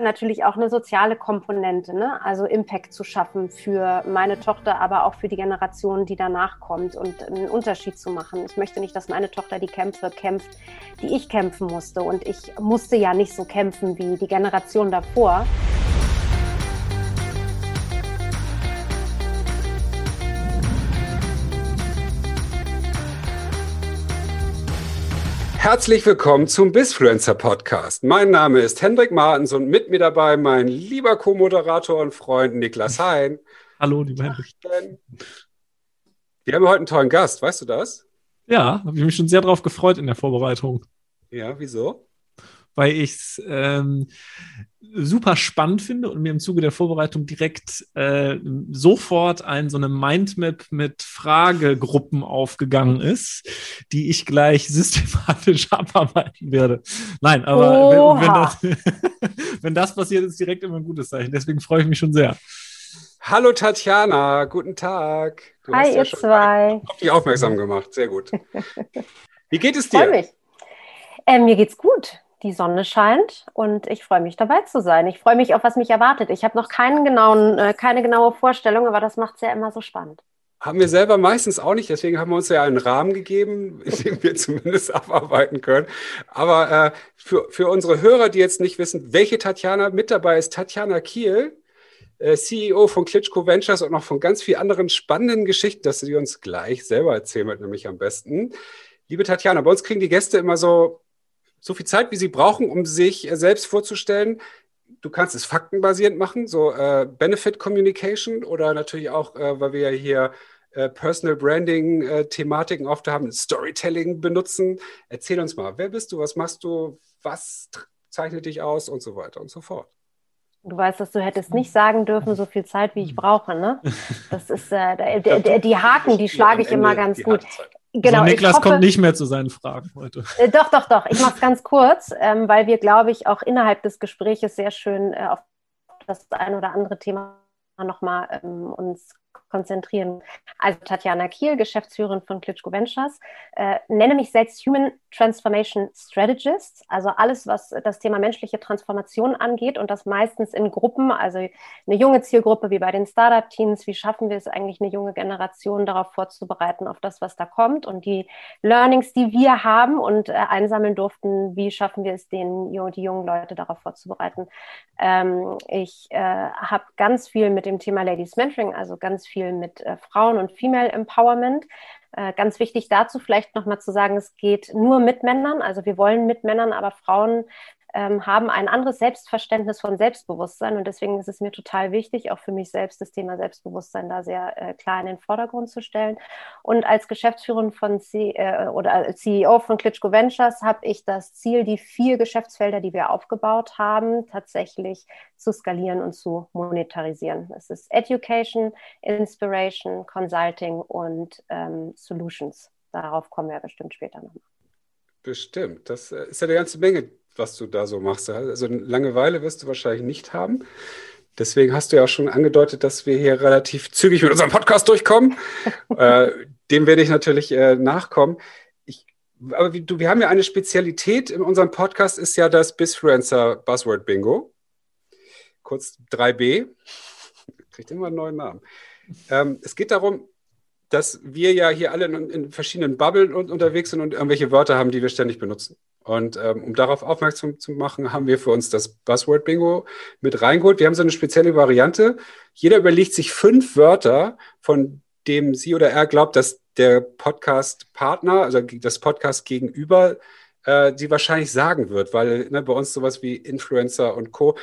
natürlich auch eine soziale Komponente, ne? also Impact zu schaffen für meine Tochter, aber auch für die Generation, die danach kommt und einen Unterschied zu machen. Ich möchte nicht, dass meine Tochter die Kämpfe kämpft, die ich kämpfen musste. Und ich musste ja nicht so kämpfen wie die Generation davor. Herzlich willkommen zum Bisfluencer Podcast. Mein Name ist Hendrik Martens und mit mir dabei mein lieber Co-Moderator und Freund Niklas Hein. Hallo, lieber Hendrik. Wir haben heute einen tollen Gast, weißt du das? Ja, habe ich mich schon sehr darauf gefreut in der Vorbereitung. Ja, wieso? Weil ich es ähm, super spannend finde und mir im Zuge der Vorbereitung direkt äh, sofort ein so eine Mindmap mit Fragegruppen aufgegangen ist, die ich gleich systematisch abarbeiten werde. Nein, aber wenn, wenn, das, wenn das passiert, ist direkt immer ein gutes Zeichen. Deswegen freue ich mich schon sehr. Hallo Tatjana, guten Tag. Du Hi, ja ihr zwei. Auf dich aufmerksam gemacht, sehr gut. Wie geht es dir? Freue mich. Äh, mir geht's gut die Sonne scheint und ich freue mich dabei zu sein. Ich freue mich auf, was mich erwartet. Ich habe noch keinen genauen, äh, keine genaue Vorstellung, aber das macht es ja immer so spannend. Haben wir selber meistens auch nicht, deswegen haben wir uns ja einen Rahmen gegeben, in dem wir zumindest abarbeiten können. Aber äh, für, für unsere Hörer, die jetzt nicht wissen, welche Tatjana mit dabei ist, Tatjana Kiel, äh, CEO von Klitschko Ventures und noch von ganz vielen anderen spannenden Geschichten, dass sie uns gleich selber erzählen wird, nämlich am besten. Liebe Tatjana, bei uns kriegen die Gäste immer so so viel Zeit, wie sie brauchen, um sich äh, selbst vorzustellen. Du kannst es faktenbasierend machen, so äh, Benefit Communication oder natürlich auch, äh, weil wir ja hier äh, Personal Branding äh, Thematiken oft haben, Storytelling benutzen. Erzähl uns mal, wer bist du, was machst du, was zeichnet dich aus und so weiter und so fort. Du weißt, dass du hättest nicht sagen dürfen, so viel Zeit, wie ich brauche. Ne? Das ist äh, der, der, die Haken, die schlage ich immer ganz gut. Genau, so, Niklas hoffe, kommt nicht mehr zu seinen Fragen heute. Äh, doch, doch, doch. Ich mache es ganz kurz, ähm, weil wir, glaube ich, auch innerhalb des Gespräches sehr schön äh, auf das ein oder andere Thema nochmal ähm, uns konzentrieren. Also Tatjana Kiel, Geschäftsführerin von Klitschko Ventures, äh, nenne mich selbst Human Transformation Strategist, also alles, was das Thema menschliche Transformation angeht und das meistens in Gruppen, also eine junge Zielgruppe wie bei den Startup-Teams, wie schaffen wir es eigentlich, eine junge Generation darauf vorzubereiten, auf das, was da kommt und die Learnings, die wir haben und äh, einsammeln durften, wie schaffen wir es, den, die jungen Leute darauf vorzubereiten. Ähm, ich äh, habe ganz viel mit dem Thema Ladies Mentoring, also ganz viel mit äh, Frauen und Female Empowerment. Äh, ganz wichtig dazu vielleicht nochmal zu sagen, es geht nur mit Männern. Also wir wollen mit Männern, aber Frauen ähm, haben ein anderes Selbstverständnis von Selbstbewusstsein und deswegen ist es mir total wichtig, auch für mich selbst das Thema Selbstbewusstsein da sehr äh, klar in den Vordergrund zu stellen. Und als Geschäftsführerin von C äh, oder CEO von Klitschko Ventures habe ich das Ziel, die vier Geschäftsfelder, die wir aufgebaut haben, tatsächlich zu skalieren und zu monetarisieren. Es ist Education, Inspiration, Consulting und ähm, Solutions. Darauf kommen wir bestimmt später nochmal. Bestimmt. Das äh, ist ja eine ganze Menge, was du da so machst. Also Langeweile wirst du wahrscheinlich nicht haben. Deswegen hast du ja auch schon angedeutet, dass wir hier relativ zügig mit unserem Podcast durchkommen. äh, dem werde ich natürlich äh, nachkommen. Ich, aber wie, du, wir haben ja eine Spezialität in unserem Podcast, ist ja das Bisfluencer Buzzword Bingo. Kurz 3b. Kriegt immer einen neuen Namen. Ähm, es geht darum, dass wir ja hier alle in, in verschiedenen Bubblen unterwegs sind und irgendwelche Wörter haben, die wir ständig benutzen. Und ähm, um darauf aufmerksam zu machen, haben wir für uns das Buzzword Bingo mit reingeholt. Wir haben so eine spezielle Variante. Jeder überlegt sich fünf Wörter, von dem sie oder er glaubt, dass der Podcast-Partner, also das Podcast gegenüber, äh, die wahrscheinlich sagen wird, weil ne, bei uns sowas wie Influencer und Co.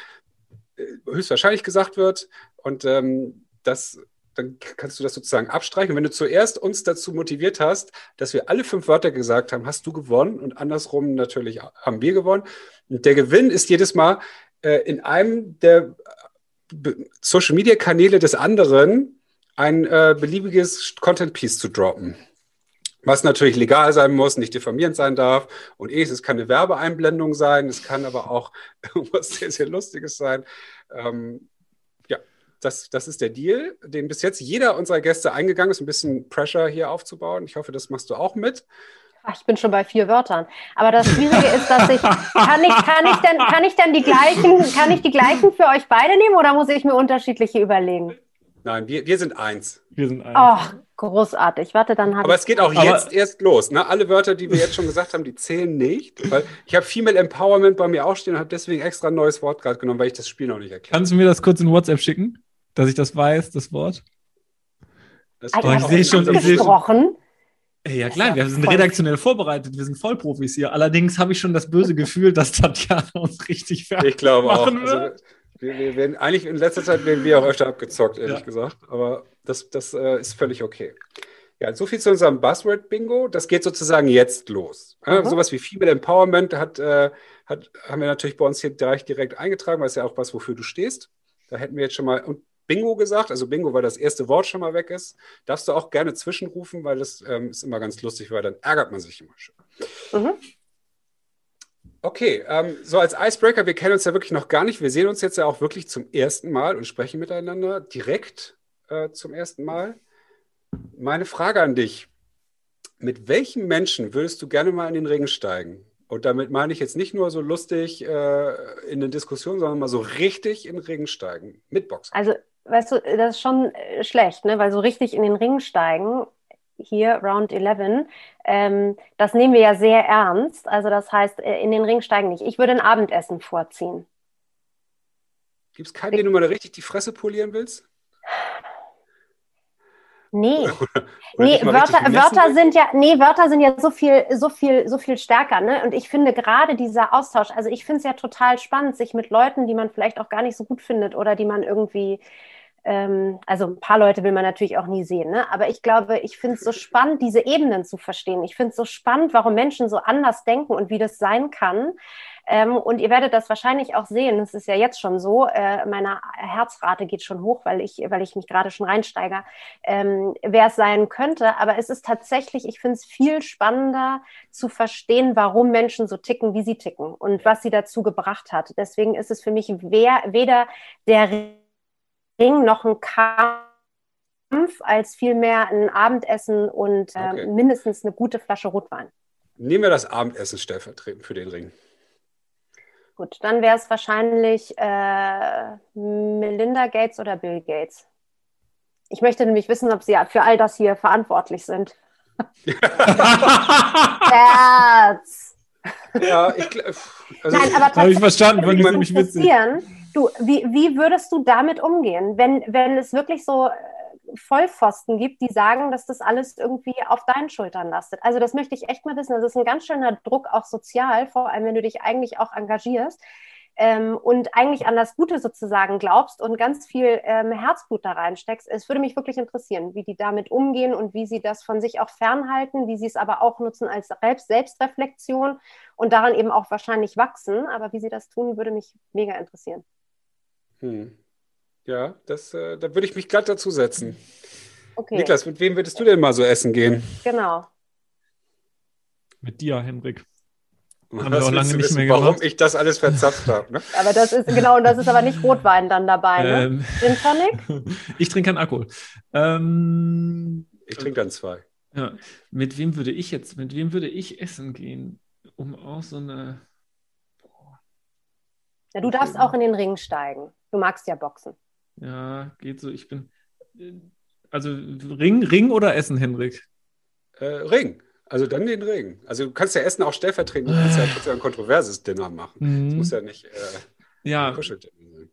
Äh, höchstwahrscheinlich gesagt wird. Und ähm, das dann kannst du das sozusagen abstreichen. Wenn du zuerst uns dazu motiviert hast, dass wir alle fünf Wörter gesagt haben, hast du gewonnen und andersrum natürlich haben wir gewonnen. Und der Gewinn ist jedes Mal äh, in einem der äh, Social Media Kanäle des anderen ein äh, beliebiges Content Piece zu droppen. Was natürlich legal sein muss, nicht diffamierend sein darf. Und eh, es kann eine Werbeeinblendung sein, es kann aber auch irgendwas sehr, sehr Lustiges sein. Ähm, das, das ist der Deal, den bis jetzt jeder unserer Gäste eingegangen ist, ein bisschen Pressure hier aufzubauen. Ich hoffe, das machst du auch mit. Ich bin schon bei vier Wörtern. Aber das Schwierige ist, dass ich kann ich kann ich denn kann ich denn die gleichen kann ich die gleichen für euch beide nehmen oder muss ich mir unterschiedliche überlegen? Nein, wir, wir sind eins. Wir sind eins. Oh, großartig. Warte, dann habe Aber es geht auch Aber- jetzt erst los. Ne? Alle Wörter, die wir jetzt schon gesagt haben, die zählen nicht. Weil ich habe Female Empowerment bei mir auch stehen und habe deswegen extra ein neues Wort gerade genommen, weil ich das Spiel noch nicht erkenne. Kannst du mir das kurz in WhatsApp schicken, dass ich das weiß, das Wort? Das ihr ich sehe schon, ich sehe schon. ja klar, wir sind redaktionell vorbereitet, wir sind Vollprofis hier. Allerdings habe ich schon das böse Gefühl, dass Tatjana uns richtig fertig Ich glaube auch. Also, wird. wir, wir werden eigentlich in letzter Zeit werden wir auch öfter abgezockt, ehrlich Ja. gesagt. Aber das, das äh, ist völlig okay. Ja, so viel zu unserem Buzzword-Bingo. Das geht sozusagen jetzt los. Ja, Mhm. Sowas wie Female Empowerment hat, äh, hat, haben wir natürlich bei uns hier gleich direkt eingetragen, weil es ja auch was, wofür du stehst. Da hätten wir jetzt schon mal und Bingo gesagt, also Bingo, weil das erste Wort schon mal weg ist. Darfst du auch gerne zwischenrufen, weil das ähm, ist immer ganz lustig, weil dann ärgert man sich immer schon. Mhm. Okay, ähm, so als Icebreaker, wir kennen uns ja wirklich noch gar nicht. Wir sehen uns jetzt ja auch wirklich zum ersten Mal und sprechen miteinander direkt äh, zum ersten Mal. Meine Frage an dich: Mit welchem Menschen würdest du gerne mal in den Ring steigen? Und damit meine ich jetzt nicht nur so lustig äh, in eine Diskussion, sondern mal so richtig in den Ring steigen. Mit Boxen. Also, weißt du, das ist schon äh, schlecht, ne? Weil so richtig in den Ring steigen, hier Round 11, ähm, das nehmen wir ja sehr ernst. Also das heißt, äh, in den Ring steigen nicht. Ich würde ein Abendessen vorziehen. Gibt es keinen, den du mal richtig die Fresse polieren willst? Nee, Oder nee, dich mal Wörter, Wörter sind ja, nee, Wörter sind ja so viel, so viel, so viel stärker, ne? Und ich finde gerade dieser Austausch, also ich finde es ja total spannend, sich mit Leuten, die man vielleicht auch gar nicht so gut findet oder die man irgendwie, ähm, also ein paar Leute will man natürlich auch nie sehen, ne? Aber ich glaube, ich finde es so spannend, diese Ebenen zu verstehen. Ich finde es so spannend, warum Menschen so anders denken und wie das sein kann. Ähm, und ihr werdet das wahrscheinlich auch sehen. Es ist ja jetzt schon so. Äh, meine Herzrate geht schon hoch, weil ich, weil ich mich gerade schon reinsteige, ähm, wer es sein könnte. Aber es ist tatsächlich, ich finde es viel spannender zu verstehen, warum Menschen so ticken, wie sie ticken und was sie dazu gebracht hat. Deswegen ist es für mich wer, weder der noch ein Kampf, als vielmehr ein Abendessen und ähm, Okay. mindestens eine gute Flasche Rotwein. Nehmen wir das Abendessen stellvertretend für den Ring. Gut, dann wäre es wahrscheinlich äh, Melinda Gates oder Bill Gates. Ich möchte nämlich wissen, ob sie für all das hier verantwortlich sind. Herz! Ja, ich glaube. Also, Nein, aber Habe ich verstanden, fand Ich nämlich witzig. Du, wie, wie würdest du damit umgehen, wenn, wenn es wirklich so äh, Vollpfosten gibt, die sagen, dass das alles irgendwie auf deinen Schultern lastet? Also das möchte ich echt mal wissen. Das ist ein ganz schöner Druck, auch sozial, vor allem wenn du dich eigentlich auch engagierst ähm, und eigentlich an das Gute sozusagen glaubst und ganz viel ähm, Herzblut da reinsteckst. Es würde mich wirklich interessieren, wie die damit umgehen und wie sie das von sich auch fernhalten, wie sie es aber auch nutzen als Selbst Selbstreflexion und daran eben auch wahrscheinlich wachsen. Aber wie sie das tun, würde mich mega interessieren. Hm. Ja, das, äh, da würde ich mich glatt dazu setzen. Okay, Niklas, mit wem würdest du denn mal so essen gehen? genau. Mit dir, Henrik. Was Haben wir auch lange nicht wissen, mehr warum gemacht? ich das alles verzapft habe. Ne? Aber das ist genau, und das ist aber nicht Rotwein dann dabei, ne? Ähm, Gin Tonic? ich trinke keinen Alkohol. Ähm, Ich trinke dann zwei. ja, mit wem würde ich jetzt, mit wem würde ich essen gehen, um auch so eine. Ja, du darfst auch in den Ring steigen. Du magst ja Boxen. Ja, geht so. Ich bin. Also Ring, Ring oder Essen, Henrik? Äh, Ring. Also dann den Ring. Also du kannst ja Essen auch stellvertretend. Du kannst ja trotzdem ein kontroverses Dinner machen. Das Mhm. muss ja nicht äh, Ja, ein Kuscheldinner sein.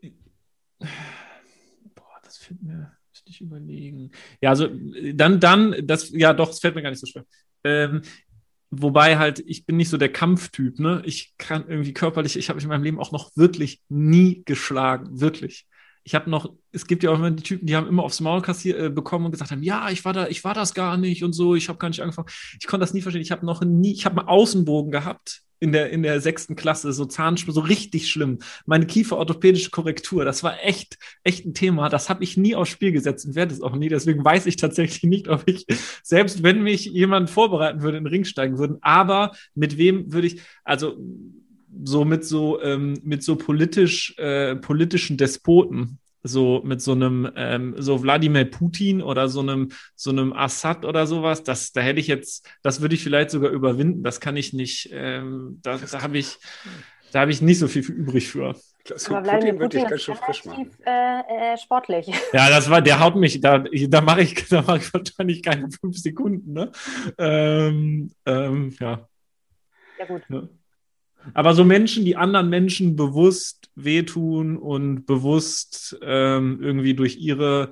Boah, das fällt mir, müsste ich überlegen. Ja, also äh, dann, dann, das, ja doch, es fällt mir gar nicht so schwer. Ähm, wobei halt, ich bin nicht so der Kampftyp, ne? Ich kann irgendwie körperlich, ich habe mich in meinem Leben auch noch wirklich nie geschlagen, wirklich. Ich habe noch, es gibt ja auch immer die Typen, die haben immer aufs Maul kassier, äh, bekommen und gesagt haben, ja, ich war da, ich war das gar nicht und so, ich habe gar nicht angefangen. Ich konnte das nie verstehen. Ich habe noch nie, ich habe einen Außenbogen gehabt in der, in der sechsten Klasse, so Zahnschmerzen, so richtig schlimm. Meine kieferorthopädische Korrektur, das war echt, echt ein Thema. Das habe ich nie aufs Spiel gesetzt und werde es auch nie. Deswegen weiß ich tatsächlich nicht, ob ich, selbst wenn mich jemand vorbereiten würde, in den Ring steigen würden. Aber mit wem würde ich, also so mit so, ähm, mit so politisch, äh, politischen Despoten. So mit so einem ähm, so Wladimir Putin oder so einem so einem Assad oder sowas, das da hätte ich jetzt, das würde ich vielleicht sogar überwinden. Das kann ich nicht. Ähm, da da habe ich da habe ich nicht so viel übrig für. So, Aber Putin würde ich ganz schön frisch machen. Äh, äh, sportlich. Ja, das war, der haut mich, da, da mache ich, da mache ich wahrscheinlich keine fünf Sekunden. Ne? Ähm, ähm, ja. Ja, gut. Ja. Aber so Menschen, die anderen Menschen bewusst wehtun und bewusst ähm, irgendwie durch ihre,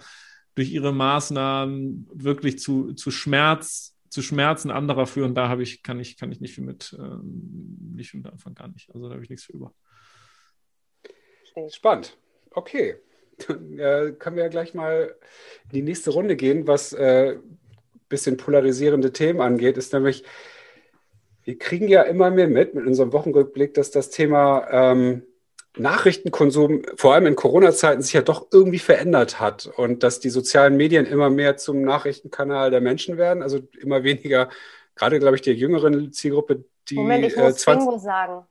durch ihre Maßnahmen wirklich zu, zu Schmerz, zu Schmerzen anderer führen, da habe ich, kann ich, kann ich nicht viel mit, ähm, nicht mit Anfang gar nicht. Also da habe ich nichts für über. Spannend. Okay. Dann äh, können wir ja gleich mal in die nächste Runde gehen, was äh, bisschen polarisierende Themen angeht, ist nämlich wir kriegen ja immer mehr mit mit unserem Wochenrückblick, dass das Thema ähm, Nachrichtenkonsum, vor allem in Corona-Zeiten, sich ja doch irgendwie verändert hat und dass die sozialen Medien immer mehr zum Nachrichtenkanal der Menschen werden, also immer weniger, gerade glaube ich, die jüngeren Zielgruppe, die. Moment, ich muss äh, 20... sagen.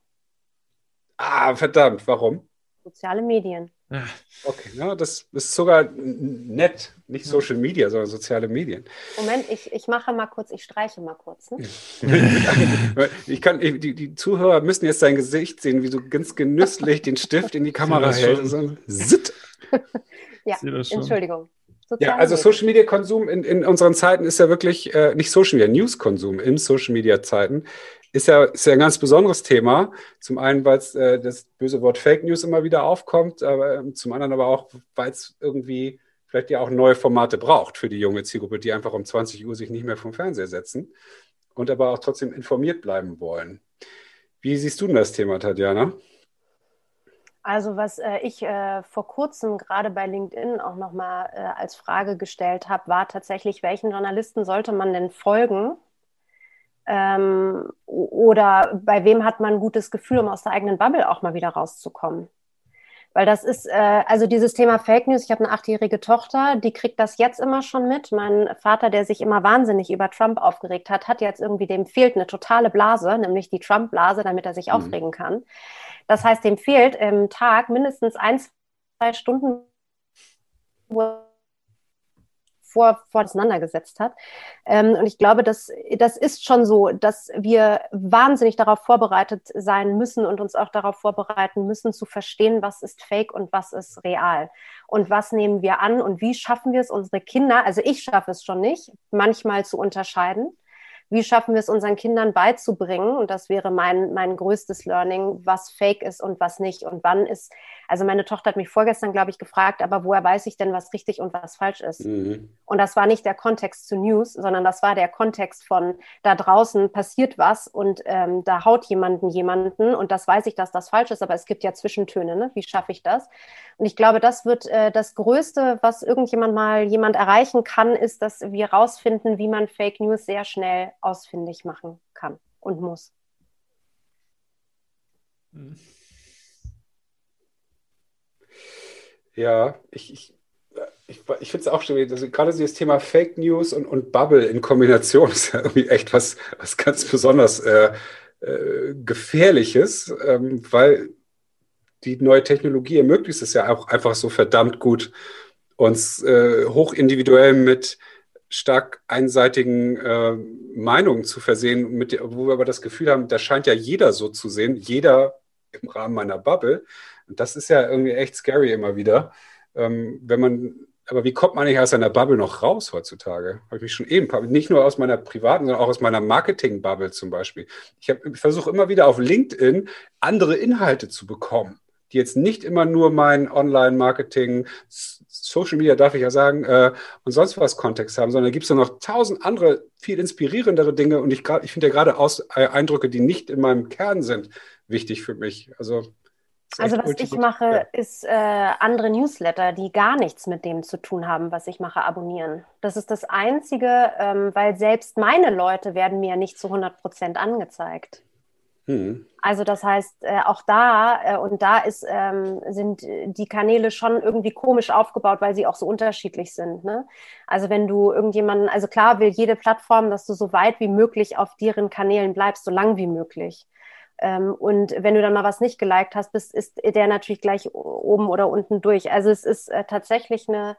Ah, verdammt, warum? Soziale Medien. Okay, ja, das ist sogar nett. Nicht Social Media, sondern soziale Medien. Moment, ich, ich mache mal kurz, ich streiche mal kurz. Ne? ich kann, die, die Zuhörer müssen jetzt dein Gesicht sehen, wie du ganz genüsslich den Stift in die Kamera hältst. ja, Entschuldigung. ja, also Social Media Konsum in, in unseren Zeiten ist ja wirklich äh, nicht Social Media, News Konsum in Social Media Zeiten ist ja, ist ja ein ganz besonderes Thema. Zum einen, weil äh, das böse Wort Fake News immer wieder aufkommt, aber ähm, zum anderen aber auch, weil es irgendwie vielleicht ja auch neue Formate braucht für die junge Zielgruppe, die einfach um 20 Uhr sich nicht mehr vom Fernseher setzen und aber auch trotzdem informiert bleiben wollen. Wie siehst du denn das Thema, Tatjana? Also was äh, ich äh, vor kurzem gerade bei LinkedIn auch nochmal äh, als Frage gestellt habe, war tatsächlich, welchen Journalisten sollte man denn folgen, ähm, oder bei wem hat man ein gutes Gefühl, um aus der eigenen Bubble auch mal wieder rauszukommen? Weil das ist, äh, also dieses Thema Fake News, ich habe eine achtjährige Tochter, die kriegt das jetzt immer schon mit. Mein Vater, der sich immer wahnsinnig über Trump aufgeregt hat, hat jetzt irgendwie, dem fehlt eine totale Blase, nämlich die Trump-Blase, damit er sich mhm. aufregen kann. Das heißt, dem fehlt im Tag mindestens ein, zwei Stunden, wo vor, auseinandergesetzt hat. Ähm, und ich glaube, dass, das ist schon so, dass wir wahnsinnig darauf vorbereitet sein müssen und uns auch darauf vorbereiten müssen, zu verstehen, was ist fake und was ist real. Und was nehmen wir an und wie schaffen wir es, unsere Kinder, also ich schaffe es schon nicht, manchmal zu unterscheiden wie schaffen wir es unseren Kindern beizubringen? Und das wäre mein, mein größtes Learning, was fake ist und was nicht. Und wann ist, also meine Tochter hat mich vorgestern, glaube ich, gefragt, aber woher weiß ich denn, was richtig und was falsch ist? Mhm. Und das war nicht der Kontext zu News, sondern das war der Kontext von da draußen passiert was und ähm, da haut jemanden jemanden und das weiß ich, dass das falsch ist, aber es gibt ja Zwischentöne. Ne? Wie schaffe ich das? Und ich glaube, das wird äh, das Größte, was irgendjemand mal jemand erreichen kann, ist, dass wir rausfinden, wie man Fake News sehr schnell ausfindig machen kann und muss. Ja, ich, ich, ich, ich finde es auch schwierig, also gerade dieses Thema Fake News und, und Bubble in Kombination ist ja irgendwie echt was, was ganz besonders äh, äh, Gefährliches, ähm, weil die neue Technologie ermöglicht es ja auch einfach so verdammt gut, uns äh, hochindividuell mit stark einseitigen äh, Meinungen zu versehen, mit, wo wir aber das Gefühl haben, da scheint ja jeder so zu sehen, jeder im Rahmen meiner Bubble. Und das ist ja irgendwie echt scary immer wieder. Ähm, wenn man, aber wie kommt man nicht aus einer Bubble noch raus heutzutage? Habe ich mich schon eben, nicht nur aus meiner privaten, sondern auch aus meiner Marketing-Bubble zum Beispiel. Ich, ich versuche immer wieder auf LinkedIn andere Inhalte zu bekommen die jetzt nicht immer nur mein Online-Marketing, Social Media darf ich ja sagen, äh, und sonst was Kontext haben, sondern da gibt es noch tausend andere, viel inspirierendere Dinge und ich, ich finde ja gerade äh, Eindrücke, die nicht in meinem Kern sind, wichtig für mich. Also, also was ich mache, ist äh, andere Newsletter, die gar nichts mit dem zu tun haben, was ich mache, abonnieren. Das ist das Einzige, ähm, weil selbst meine Leute werden mir nicht zu 100 Prozent angezeigt. Mhm. Also das heißt, äh, auch da äh, und da ist, ähm, sind die Kanäle schon irgendwie komisch aufgebaut, weil sie auch so unterschiedlich sind. Ne? Also wenn du irgendjemanden, also klar will jede Plattform, dass du so weit wie möglich auf deren Kanälen bleibst, so lang wie möglich. Ähm, und wenn du dann mal was nicht geliked hast, bist, ist der natürlich gleich oben oder unten durch. Also es ist äh, tatsächlich eine,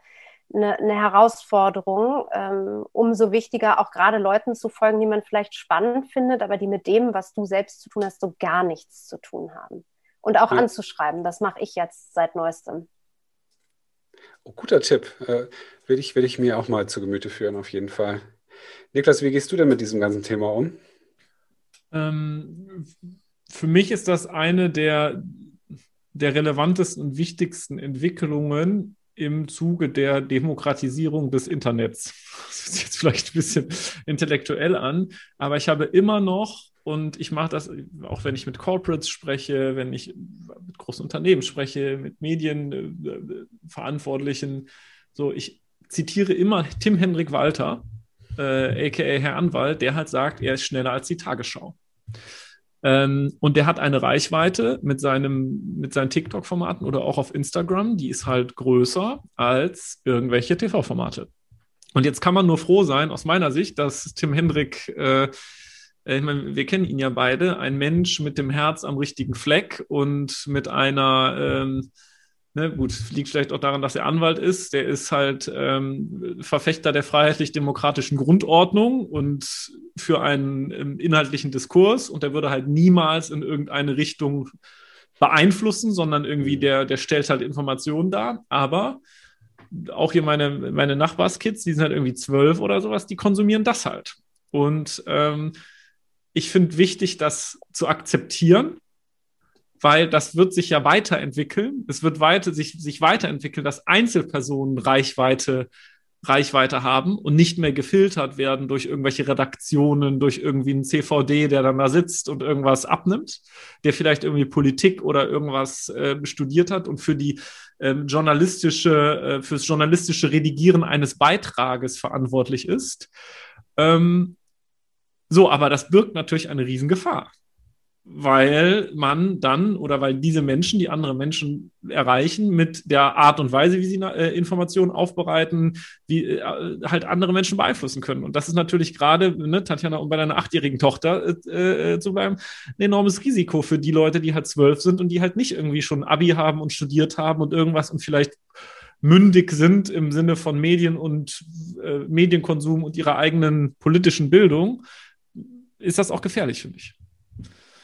eine, eine Herausforderung. Ähm, umso wichtiger auch gerade Leuten zu folgen, die man vielleicht spannend findet, aber die mit dem, was du selbst zu tun hast, so gar nichts zu tun haben. Und auch ja. anzuschreiben. Das mache ich jetzt seit neuestem. Oh, guter Tipp. Äh, will, ich, will ich mir auch mal zu Gemüte führen, auf jeden Fall. Niklas, wie gehst du denn mit diesem ganzen Thema um? Ähm, für mich ist das eine der, der relevantesten und wichtigsten Entwicklungen im Zuge der Demokratisierung des Internets. Das sich jetzt vielleicht ein bisschen intellektuell an, aber ich habe immer noch, und ich mache das auch, wenn ich mit Corporates spreche, wenn ich mit großen Unternehmen spreche, mit Medienverantwortlichen, so, ich zitiere immer Tim Hendrik Walter, äh, aka Herr Anwalt, der halt sagt, er ist schneller als die Tagesschau. Ähm, und der hat eine Reichweite mit, seinem, mit seinen TikTok-Formaten oder auch auf Instagram, die ist halt größer als irgendwelche TV-Formate. Und jetzt kann man nur froh sein, aus meiner Sicht, dass Tim Hendrik, äh, äh, ich meine, wir kennen ihn ja beide, ein Mensch mit dem Herz am richtigen Fleck und mit einer ähm, Ne, gut, liegt vielleicht auch daran, dass er Anwalt ist. Der ist halt ähm, Verfechter der freiheitlich-demokratischen Grundordnung und für einen ähm, inhaltlichen Diskurs. Und der würde halt niemals in irgendeine Richtung beeinflussen, sondern irgendwie mhm. der, der stellt halt Informationen dar. Aber auch hier meine, meine Nachbarskids, die sind halt irgendwie zwölf oder sowas, die konsumieren das halt. Und ähm, ich finde wichtig, das zu akzeptieren weil das wird sich ja weiterentwickeln. Es wird weiter, sich, sich weiterentwickeln, dass Einzelpersonen Reichweite, Reichweite haben und nicht mehr gefiltert werden durch irgendwelche Redaktionen, durch irgendwie einen CVD, der dann da sitzt und irgendwas abnimmt, der vielleicht irgendwie Politik oder irgendwas äh, studiert hat und für die ähm, journalistische, äh, fürs journalistische Redigieren eines Beitrages verantwortlich ist. Ähm, so, aber das birgt natürlich eine Riesengefahr weil man dann oder weil diese Menschen, die andere Menschen erreichen, mit der Art und Weise, wie sie äh, Informationen aufbereiten, wie äh, halt andere Menschen beeinflussen können. Und das ist natürlich gerade, ne, Tatjana, um bei deiner achtjährigen Tochter äh, äh, zu bleiben, ein enormes Risiko für die Leute, die halt zwölf sind und die halt nicht irgendwie schon Abi haben und studiert haben und irgendwas und vielleicht mündig sind im Sinne von Medien und äh, Medienkonsum und ihrer eigenen politischen Bildung, ist das auch gefährlich, finde ich.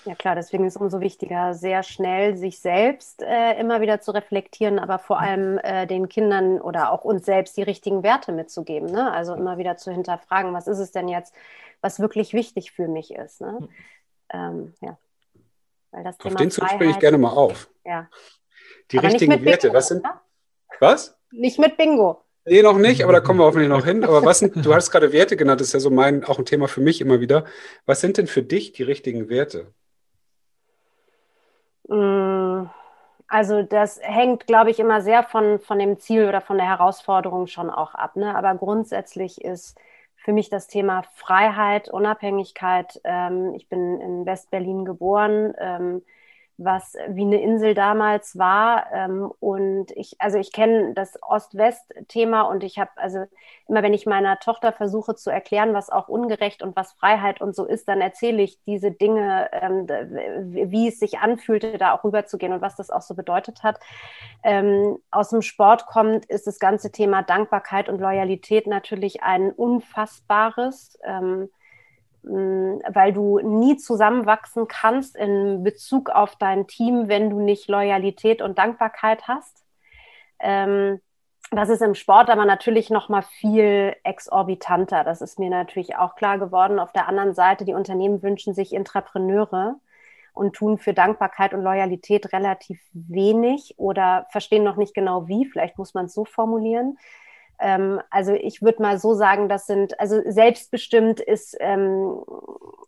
Ja klar, deswegen ist es umso wichtiger, sehr schnell sich selbst äh, immer wieder zu reflektieren, aber vor allem äh, den Kindern oder auch uns selbst die richtigen Werte mitzugeben. Ne? Also immer wieder zu hinterfragen, was ist es denn jetzt, was wirklich wichtig für mich ist. Ne? Hm. Ähm, ja. Weil das auf Thema den Zug springe ich gerne mal auf. Ja. Die aber richtigen Werte, was sind? Was? Nicht mit Bingo. Nee, noch nicht, aber da kommen wir hoffentlich noch hin. Aber was sind, du hast gerade Werte genannt, das ist ja so mein, auch ein Thema für mich immer wieder. Was sind denn für dich die richtigen Werte? Mm, also das hängt, glaube ich, immer sehr von, von dem Ziel oder von der Herausforderung schon auch ab. Ne? Aber grundsätzlich ist für mich das Thema Freiheit, Unabhängigkeit. Ähm, ich bin in West-Berlin geboren. Ähm, was wie eine Insel damals war. Ähm, und ich, also ich kenne das Ost-West-Thema und ich habe, also immer wenn ich meiner Tochter versuche zu erklären, was auch ungerecht und was Freiheit und so ist, dann erzähle ich diese Dinge, ähm, wie es sich anfühlte, da auch rüberzugehen und was das auch so bedeutet hat. Ähm, aus dem Sport kommt, ist das ganze Thema Dankbarkeit und Loyalität natürlich ein unfassbares. Ähm, weil du nie zusammenwachsen kannst in Bezug auf dein Team, wenn du nicht Loyalität und Dankbarkeit hast. Ähm, das ist im Sport aber natürlich noch mal viel exorbitanter. Das ist mir natürlich auch klar geworden. Auf der anderen Seite, die Unternehmen wünschen sich Intrapreneure und tun für Dankbarkeit und Loyalität relativ wenig oder verstehen noch nicht genau wie. Vielleicht muss man es so formulieren. Ähm, also ich würde mal so sagen, das sind, also selbstbestimmt ist, ähm,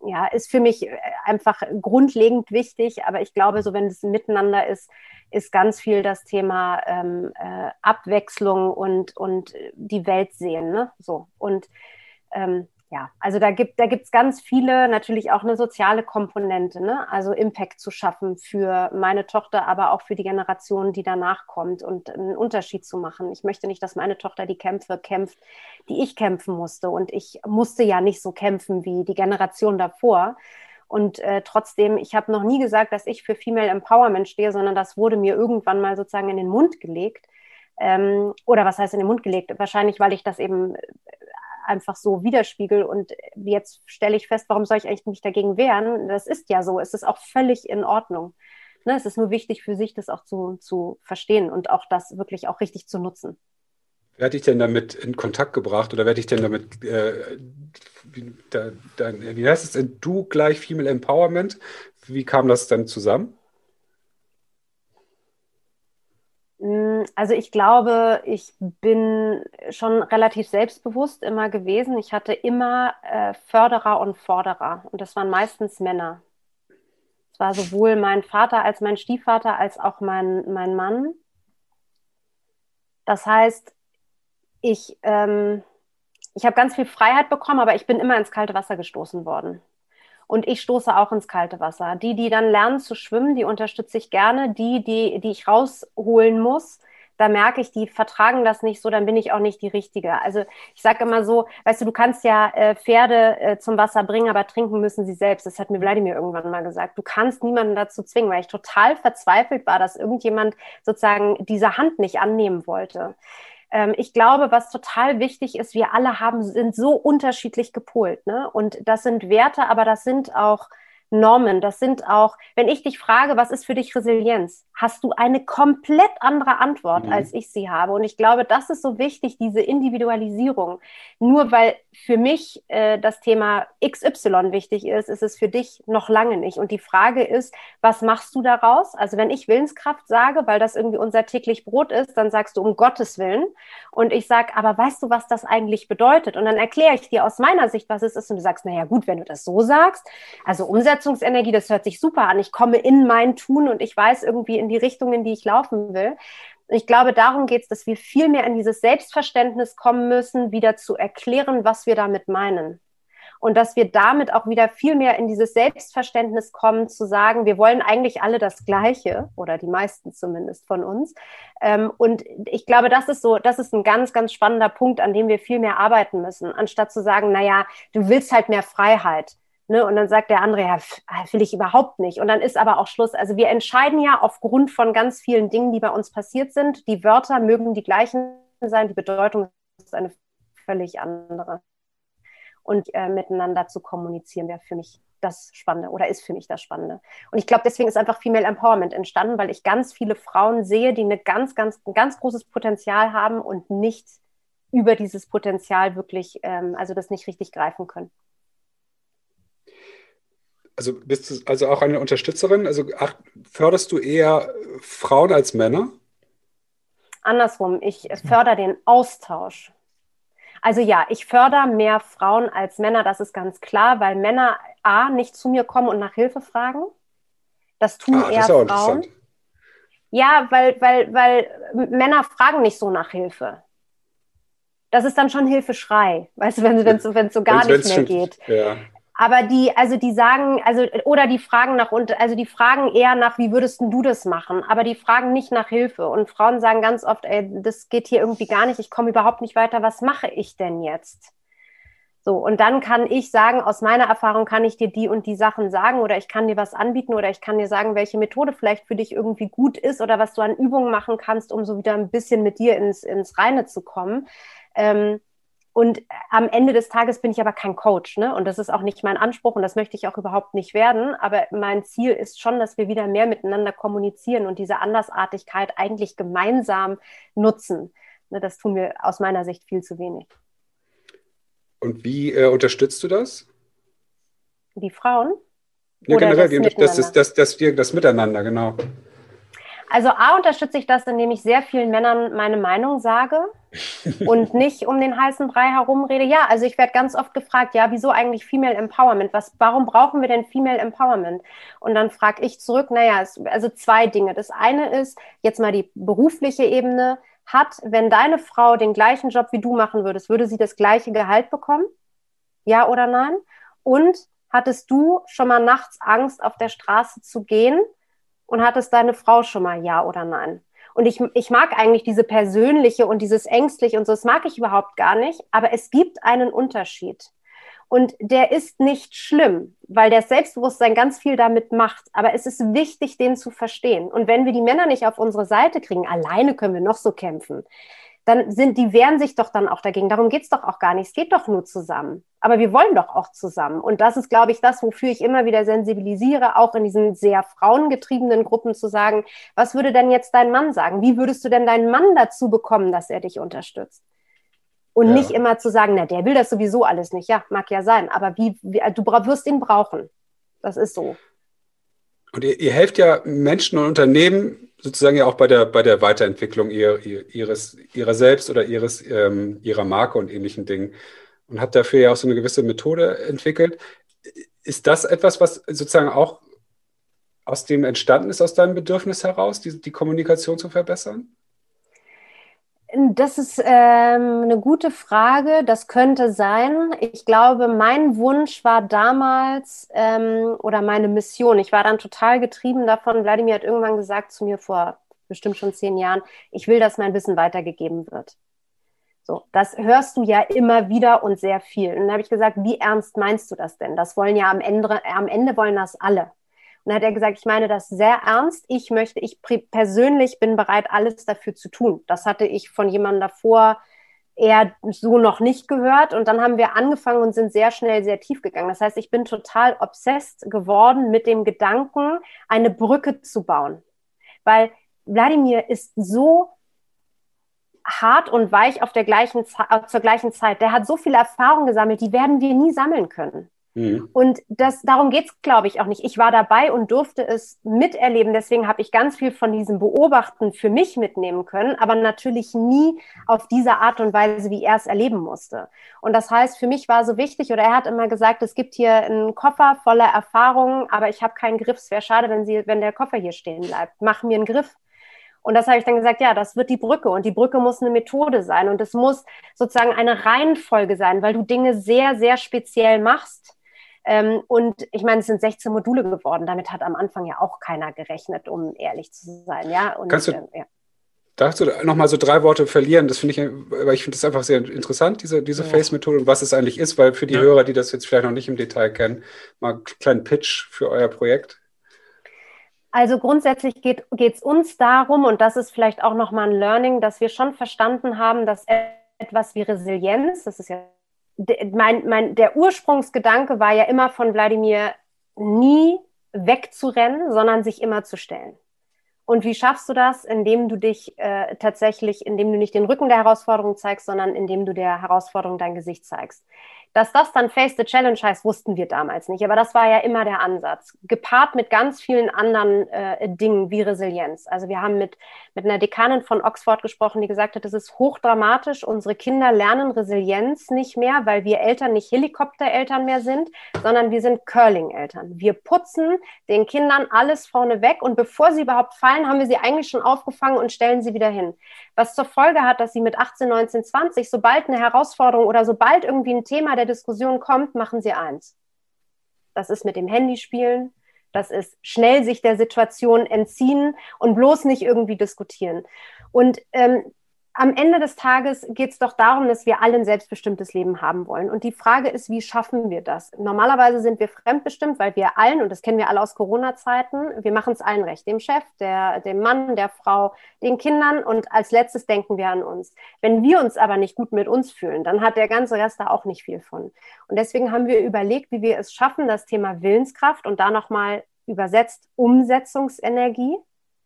ja, ist für mich einfach grundlegend wichtig, aber ich glaube, so wenn es miteinander ist, ist ganz viel das Thema ähm, äh, Abwechslung und, und die Welt sehen, ne? So. Und ähm, ja, also da gibt da gibt's ganz viele, natürlich auch eine soziale Komponente, ne? also Impact zu schaffen für meine Tochter, aber auch für die Generation, die danach kommt und einen Unterschied zu machen. Ich möchte nicht, dass meine Tochter die Kämpfe kämpft, die ich kämpfen musste. Und ich musste ja nicht so kämpfen wie die Generation davor. Und äh, trotzdem, ich habe noch nie gesagt, dass ich für Female Empowerment stehe, sondern das wurde mir irgendwann mal sozusagen in den Mund gelegt. Ähm, oder was heißt in den Mund gelegt? Wahrscheinlich, weil ich das eben äh, einfach so widerspiegel. Und jetzt stelle ich fest, warum soll ich eigentlich mich dagegen wehren? Das ist ja so. Es ist auch völlig in Ordnung. Ne? Es ist nur wichtig für sich, das auch zu, zu verstehen und auch das wirklich auch richtig zu nutzen. Wer hat dich denn damit in Kontakt gebracht oder wer hat dich denn damit, äh, wie, da, da, wie heißt es, du gleich Female Empowerment? Wie kam das dann zusammen? Also ich glaube, ich bin schon relativ selbstbewusst immer gewesen. Ich hatte immer äh, Förderer und Forderer und das waren meistens Männer. Es war sowohl mein Vater als mein Stiefvater als auch mein, mein Mann. Das heißt, ich, ähm, ich habe ganz viel Freiheit bekommen, aber ich bin immer ins kalte Wasser gestoßen worden. Und ich stoße auch ins kalte Wasser. Die, die dann lernen zu schwimmen, die unterstütze ich gerne. Die, die, die ich rausholen muss, da merke ich, die vertragen das nicht so, dann bin ich auch nicht die Richtige. Also ich sage immer so, weißt du, du kannst ja äh, Pferde äh, zum Wasser bringen, aber trinken müssen sie selbst. Das hat mir Wladimir irgendwann mal gesagt. Du kannst niemanden dazu zwingen, weil ich total verzweifelt war, dass irgendjemand sozusagen diese Hand nicht annehmen wollte. Ähm, ich glaube, was total wichtig ist, wir alle haben, sind so unterschiedlich gepolt. Ne? Und das sind Werte, aber das sind auch Normen. Das sind auch, wenn ich dich frage, was ist für dich Resilienz, hast du eine komplett andere Antwort, mhm. als ich sie habe. Und ich glaube, das ist so wichtig, diese Individualisierung. Nur weil für mich äh, das Thema XY wichtig ist, ist es für dich noch lange nicht. Und die Frage ist, was machst du daraus? Also wenn ich Willenskraft sage, weil das irgendwie unser täglich Brot ist, dann sagst du um Gottes Willen. Und ich sage, aber weißt du, was das eigentlich bedeutet? Und dann erkläre ich dir aus meiner Sicht, was es ist. Und du sagst, naja, gut, wenn du das so sagst, also Umsetzungsenergie, das hört sich super an. Ich komme in mein Tun und ich weiß irgendwie in die Richtung, in die ich laufen will. Ich glaube, darum geht es, dass wir viel mehr in dieses Selbstverständnis kommen müssen, wieder zu erklären, was wir damit meinen. Und dass wir damit auch wieder viel mehr in dieses Selbstverständnis kommen, zu sagen, wir wollen eigentlich alle das Gleiche oder die meisten zumindest von uns. Ähm, und ich glaube, das ist so, das ist ein ganz, ganz spannender Punkt, an dem wir viel mehr arbeiten müssen, anstatt zu sagen, naja, du willst halt mehr Freiheit. Ne? Und dann sagt der andere, ja, ah, will ich überhaupt nicht. Und dann ist aber auch Schluss. Also wir entscheiden ja aufgrund von ganz vielen Dingen, die bei uns passiert sind. Die Wörter mögen die gleichen sein, die Bedeutung ist eine völlig andere. Und äh, miteinander zu kommunizieren wäre für mich das Spannende oder ist für mich das Spannende. Und ich glaube, deswegen ist einfach Female Empowerment entstanden, weil ich ganz viele Frauen sehe, die eine ganz, ganz, ein ganz großes Potenzial haben und nicht über dieses Potenzial wirklich, ähm, also das nicht richtig greifen können. Also bist du also auch eine Unterstützerin? Also ach, förderst du eher Frauen als Männer? Andersrum, ich fördere den Austausch. Also ja, ich fördere mehr Frauen als Männer, das ist ganz klar, weil Männer A nicht zu mir kommen und nach Hilfe fragen. Das tun ah, eher das Frauen. Ja, weil, weil, weil Männer fragen nicht so nach Hilfe. Das ist dann schon Hilfeschrei, weißt du, wenn es wenn, so gar wenn's, nicht mehr schon, geht. Ja. Aber die, also die sagen, also, oder die fragen nach, also die fragen eher nach, wie würdest du das machen? Aber die fragen nicht nach Hilfe. Und Frauen sagen ganz oft, ey, das geht hier irgendwie gar nicht, ich komme überhaupt nicht weiter, was mache ich denn jetzt? So, und dann kann ich sagen, aus meiner Erfahrung kann ich dir die und die Sachen sagen oder ich kann dir was anbieten oder ich kann dir sagen, welche Methode vielleicht für dich irgendwie gut ist oder was du an Übungen machen kannst, um so wieder ein bisschen mit dir ins, ins Reine zu kommen. Ähm, und am Ende des Tages bin ich aber kein Coach, ne? Und das ist auch nicht mein Anspruch und das möchte ich auch überhaupt nicht werden. Aber mein Ziel ist schon, dass wir wieder mehr miteinander kommunizieren und diese Andersartigkeit eigentlich gemeinsam nutzen. Ne, das tun wir aus meiner Sicht viel zu wenig. Und wie äh, unterstützt du das? Die Frauen? Ja, generell, das, das, das, das, das, das Miteinander, genau. Also A unterstütze ich das, indem ich sehr vielen Männern meine Meinung sage und nicht um den heißen Brei herumrede. Ja, also ich werde ganz oft gefragt, ja, wieso eigentlich Female Empowerment? Was, warum brauchen wir denn Female Empowerment? Und dann frage ich zurück, naja, es, also zwei Dinge. Das eine ist jetzt mal die berufliche Ebene. Hat, wenn deine Frau den gleichen Job wie du machen würdest, würde sie das gleiche Gehalt bekommen? Ja oder nein? Und hattest du schon mal nachts Angst, auf der Straße zu gehen? Und hattest deine Frau schon mal Ja oder Nein? Und ich, ich mag eigentlich diese persönliche und dieses ängstliche und so, das mag ich überhaupt gar nicht, aber es gibt einen Unterschied. Und der ist nicht schlimm, weil das Selbstbewusstsein ganz viel damit macht. Aber es ist wichtig, den zu verstehen. Und wenn wir die Männer nicht auf unsere Seite kriegen, alleine können wir noch so kämpfen, dann sind, die wehren sich doch dann auch dagegen. Darum geht's doch auch gar nicht. Es geht doch nur zusammen. Aber wir wollen doch auch zusammen. Und das ist, glaube ich, das, wofür ich immer wieder sensibilisiere, auch in diesen sehr frauengetriebenen Gruppen zu sagen, was würde denn jetzt dein Mann sagen? Wie würdest du denn deinen Mann dazu bekommen, dass er dich unterstützt? Und ja. nicht immer zu sagen, na, der will das sowieso alles nicht. Ja, mag ja sein. Aber wie, wie du wirst ihn brauchen. Das ist so. Und ihr, ihr helft ja Menschen und Unternehmen sozusagen ja auch bei der, bei der Weiterentwicklung ihr, ihres, ihrer selbst oder ihres, ähm, ihrer Marke und ähnlichen Dingen und habt dafür ja auch so eine gewisse Methode entwickelt. Ist das etwas, was sozusagen auch aus dem entstanden ist, aus deinem Bedürfnis heraus, die, die Kommunikation zu verbessern? Das ist ähm, eine gute Frage. Das könnte sein. Ich glaube, mein Wunsch war damals ähm, oder meine Mission. Ich war dann total getrieben davon. Wladimir hat irgendwann gesagt zu mir vor bestimmt schon zehn Jahren, ich will, dass mein Wissen weitergegeben wird. So, das hörst du ja immer wieder und sehr viel. Und dann habe ich gesagt, wie ernst meinst du das denn? Das wollen ja am Ende, am Ende wollen das alle. Dann hat er gesagt, ich meine das sehr ernst. Ich möchte, ich persönlich bin bereit, alles dafür zu tun. Das hatte ich von jemandem davor eher so noch nicht gehört. Und dann haben wir angefangen und sind sehr schnell sehr tief gegangen. Das heißt, ich bin total obsessed geworden mit dem Gedanken, eine Brücke zu bauen. Weil Wladimir ist so hart und weich auf der gleichen, zur gleichen Zeit. Der hat so viele Erfahrungen gesammelt, die werden wir nie sammeln können. Mhm. Und das, darum geht es, glaube ich, auch nicht. Ich war dabei und durfte es miterleben. Deswegen habe ich ganz viel von diesem Beobachten für mich mitnehmen können, aber natürlich nie auf diese Art und Weise, wie er es erleben musste. Und das heißt, für mich war so wichtig, oder er hat immer gesagt, es gibt hier einen Koffer voller Erfahrungen, aber ich habe keinen Griff. Es wäre schade, wenn, sie, wenn der Koffer hier stehen bleibt. Mach mir einen Griff. Und das habe ich dann gesagt, ja, das wird die Brücke und die Brücke muss eine Methode sein und es muss sozusagen eine Reihenfolge sein, weil du Dinge sehr, sehr speziell machst und ich meine, es sind 16 Module geworden. Damit hat am Anfang ja auch keiner gerechnet, um ehrlich zu sein. Ja? Und, Kannst du ähm, ja. Darfst du noch mal so drei Worte verlieren? Das finde ich, weil ich finde das einfach sehr interessant, diese, diese ja. Face-Methode und was es eigentlich ist, weil für die ja. Hörer, die das jetzt vielleicht noch nicht im Detail kennen, mal einen kleinen Pitch für euer Projekt. Also grundsätzlich geht es uns darum, und das ist vielleicht auch nochmal ein Learning, dass wir schon verstanden haben, dass etwas wie Resilienz, das ist ja mein, mein, der Ursprungsgedanke war ja immer von Wladimir, nie wegzurennen, sondern sich immer zu stellen. Und wie schaffst du das? Indem du dich äh, tatsächlich, indem du nicht den Rücken der Herausforderung zeigst, sondern indem du der Herausforderung dein Gesicht zeigst. Dass das dann Face the Challenge heißt, wussten wir damals nicht. Aber das war ja immer der Ansatz. Gepaart mit ganz vielen anderen äh, Dingen wie Resilienz. Also wir haben mit, mit einer Dekanin von Oxford gesprochen, die gesagt hat, es ist hochdramatisch. Unsere Kinder lernen Resilienz nicht mehr, weil wir Eltern nicht Helikoptereltern mehr sind, sondern wir sind Curling-Eltern. Wir putzen den Kindern alles vorne weg und bevor sie überhaupt fallen, haben wir sie eigentlich schon aufgefangen und stellen sie wieder hin. Was zur Folge hat, dass sie mit 18, 19, 20, sobald eine Herausforderung oder sobald irgendwie ein Thema der Diskussion kommt, machen sie eins. Das ist mit dem Handy spielen, das ist schnell sich der Situation entziehen und bloß nicht irgendwie diskutieren. Und ähm, am Ende des Tages geht es doch darum, dass wir alle ein selbstbestimmtes Leben haben wollen. Und die Frage ist, wie schaffen wir das? Normalerweise sind wir fremdbestimmt, weil wir allen, und das kennen wir alle aus Corona-Zeiten, wir machen es allen recht, dem Chef, der, dem Mann, der Frau, den Kindern und als letztes denken wir an uns. Wenn wir uns aber nicht gut mit uns fühlen, dann hat der ganze Rest da auch nicht viel von. Und deswegen haben wir überlegt, wie wir es schaffen, das Thema Willenskraft und da nochmal übersetzt Umsetzungsenergie,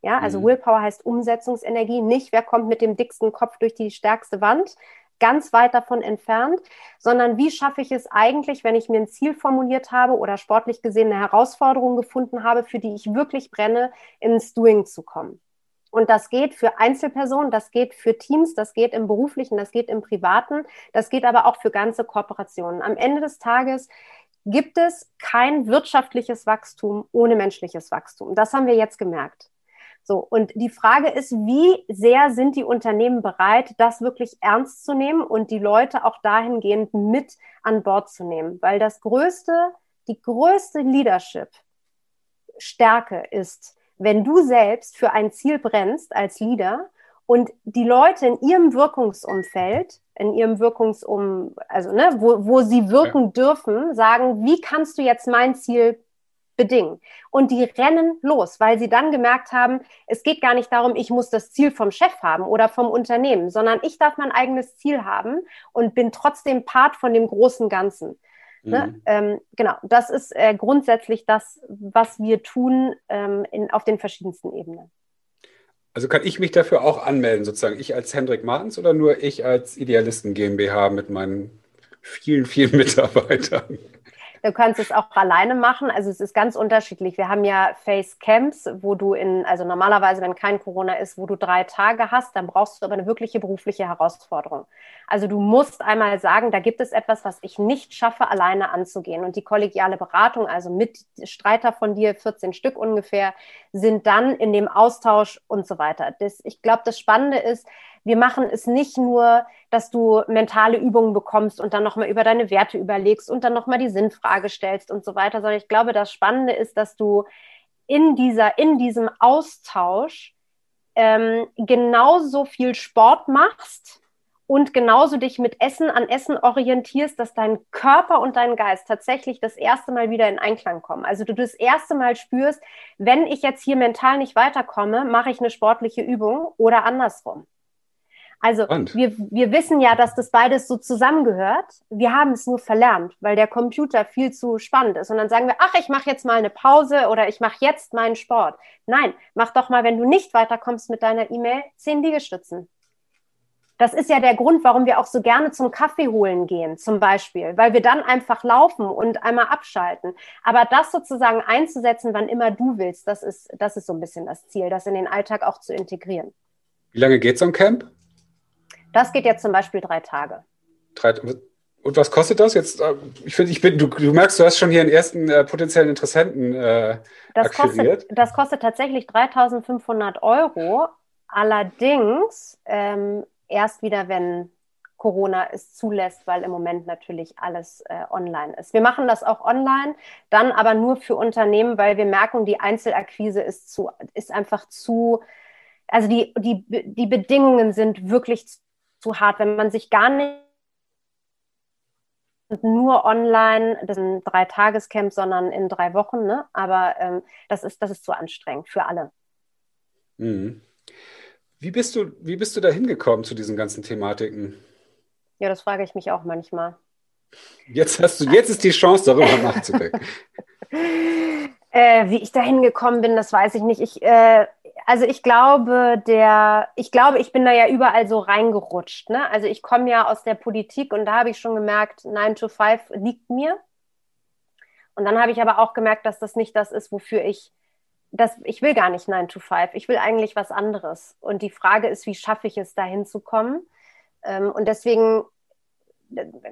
ja, also mhm. Willpower heißt Umsetzungsenergie, nicht wer kommt mit dem dicksten Kopf durch die stärkste Wand, ganz weit davon entfernt, sondern wie schaffe ich es eigentlich, wenn ich mir ein Ziel formuliert habe oder sportlich gesehen eine Herausforderung gefunden habe, für die ich wirklich brenne, ins Doing zu kommen. Und das geht für Einzelpersonen, das geht für Teams, das geht im beruflichen, das geht im privaten, das geht aber auch für ganze Kooperationen. Am Ende des Tages gibt es kein wirtschaftliches Wachstum ohne menschliches Wachstum. Das haben wir jetzt gemerkt. So, und die Frage ist, wie sehr sind die Unternehmen bereit, das wirklich ernst zu nehmen und die Leute auch dahingehend mit an Bord zu nehmen? Weil das größte, die größte Leadership-Stärke ist, wenn du selbst für ein Ziel brennst als Leader und die Leute in ihrem Wirkungsumfeld in ihrem Wirkungsum, also ne, wo, wo sie wirken ja. dürfen, sagen, wie kannst du jetzt mein Ziel bedingen? Und die rennen los, weil sie dann gemerkt haben, es geht gar nicht darum, ich muss das Ziel vom Chef haben oder vom Unternehmen, sondern ich darf mein eigenes Ziel haben und bin trotzdem Part von dem großen Ganzen. Ne? Mhm. Ähm, genau, das ist äh, grundsätzlich das, was wir tun ähm, in, auf den verschiedensten Ebenen. Also kann ich mich dafür auch anmelden, sozusagen, ich als Hendrik Martens oder nur ich als Idealisten GmbH mit meinen vielen, vielen Mitarbeitern? Du kannst es auch alleine machen. Also es ist ganz unterschiedlich. Wir haben ja Face Camps, wo du in, also normalerweise, wenn kein Corona ist, wo du drei Tage hast, dann brauchst du aber eine wirkliche berufliche Herausforderung. Also du musst einmal sagen, da gibt es etwas, was ich nicht schaffe, alleine anzugehen. Und die kollegiale Beratung, also mit Streiter von dir, 14 Stück ungefähr, sind dann in dem Austausch und so weiter. Das, ich glaube, das Spannende ist, wir machen es nicht nur, dass du mentale Übungen bekommst und dann nochmal über deine Werte überlegst und dann nochmal die Sinnfrage stellst und so weiter, sondern ich glaube, das Spannende ist, dass du in dieser, in diesem Austausch ähm, genauso viel Sport machst und genauso dich mit Essen an Essen orientierst, dass dein Körper und dein Geist tatsächlich das erste Mal wieder in Einklang kommen. Also du das erste Mal spürst, wenn ich jetzt hier mental nicht weiterkomme, mache ich eine sportliche Übung oder andersrum. Also wir, wir wissen ja, dass das beides so zusammengehört. Wir haben es nur verlernt, weil der Computer viel zu spannend ist. Und dann sagen wir, ach, ich mache jetzt mal eine Pause oder ich mache jetzt meinen Sport. Nein, mach doch mal, wenn du nicht weiterkommst mit deiner E-Mail, zehn Liegestützen. Das ist ja der Grund, warum wir auch so gerne zum Kaffee holen gehen, zum Beispiel, weil wir dann einfach laufen und einmal abschalten. Aber das sozusagen einzusetzen, wann immer du willst, das ist, das ist so ein bisschen das Ziel, das in den Alltag auch zu integrieren. Wie lange geht so ein Camp? Das geht jetzt zum Beispiel drei Tage. Drei, und was kostet das jetzt? Äh, ich finde, ich bin, du, du, merkst, du hast schon hier einen ersten äh, potenziellen Interessenten äh, das Kostet, das kostet tatsächlich 3.500 Euro. Allerdings ähm, erst wieder, wenn Corona es zulässt, weil im Moment natürlich alles äh, online ist. Wir machen das auch online, dann aber nur für Unternehmen, weil wir merken, die Einzelakquise ist zu, ist einfach zu, also die, die, die Bedingungen sind wirklich zu hart, wenn man sich gar nicht nur online, das ist ein Dreitagescamp, sondern in drei Wochen, ne? aber ähm, das, ist, das ist zu anstrengend für alle. Mhm. Wie bist du, wie bist du da hingekommen zu diesen ganzen Thematiken? Ja, das frage ich mich auch manchmal. Jetzt hast du, jetzt ist die Chance, darüber nachzudenken. äh, wie ich da hingekommen bin, das weiß ich nicht. Ich, äh, also ich glaube, der, ich glaube, ich bin da ja überall so reingerutscht. Ne? Also ich komme ja aus der Politik und da habe ich schon gemerkt, 9 to 5 liegt mir. Und dann habe ich aber auch gemerkt, dass das nicht das ist, wofür ich, das, ich will gar nicht 9 to 5. Ich will eigentlich was anderes. Und die Frage ist, wie schaffe ich es, da hinzukommen? Ähm, und deswegen,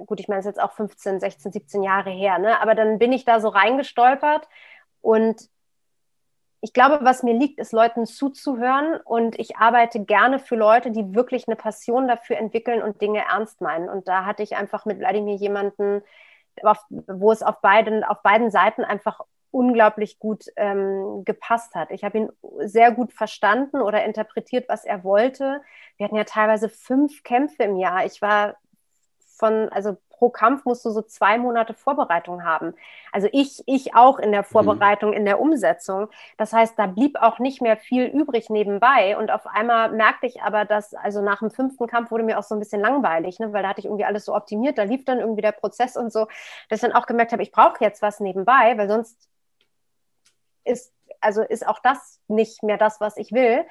gut, ich meine, es ist jetzt auch 15, 16, 17 Jahre her, ne? aber dann bin ich da so reingestolpert und ich glaube, was mir liegt, ist Leuten zuzuhören und ich arbeite gerne für Leute, die wirklich eine Passion dafür entwickeln und Dinge ernst meinen. Und da hatte ich einfach mit Wladimir jemanden, wo es auf beiden, auf beiden Seiten einfach unglaublich gut ähm, gepasst hat. Ich habe ihn sehr gut verstanden oder interpretiert, was er wollte. Wir hatten ja teilweise fünf Kämpfe im Jahr. Ich war von, also pro Kampf musst du so zwei Monate Vorbereitung haben. Also ich, ich auch in der mhm. Vorbereitung, mhm. in der Umsetzung. Das heißt, da blieb auch nicht mehr viel übrig nebenbei. Und auf einmal merkte ich aber, dass, also nach dem fünften Kampf wurde mir auch so ein bisschen langweilig, ne? weil da hatte ich irgendwie alles so optimiert, da lief dann irgendwie der Prozess und so, dass ich dann auch gemerkt habe, ich brauche jetzt was nebenbei, weil sonst ist, also ist auch das nicht mehr das, was ich will.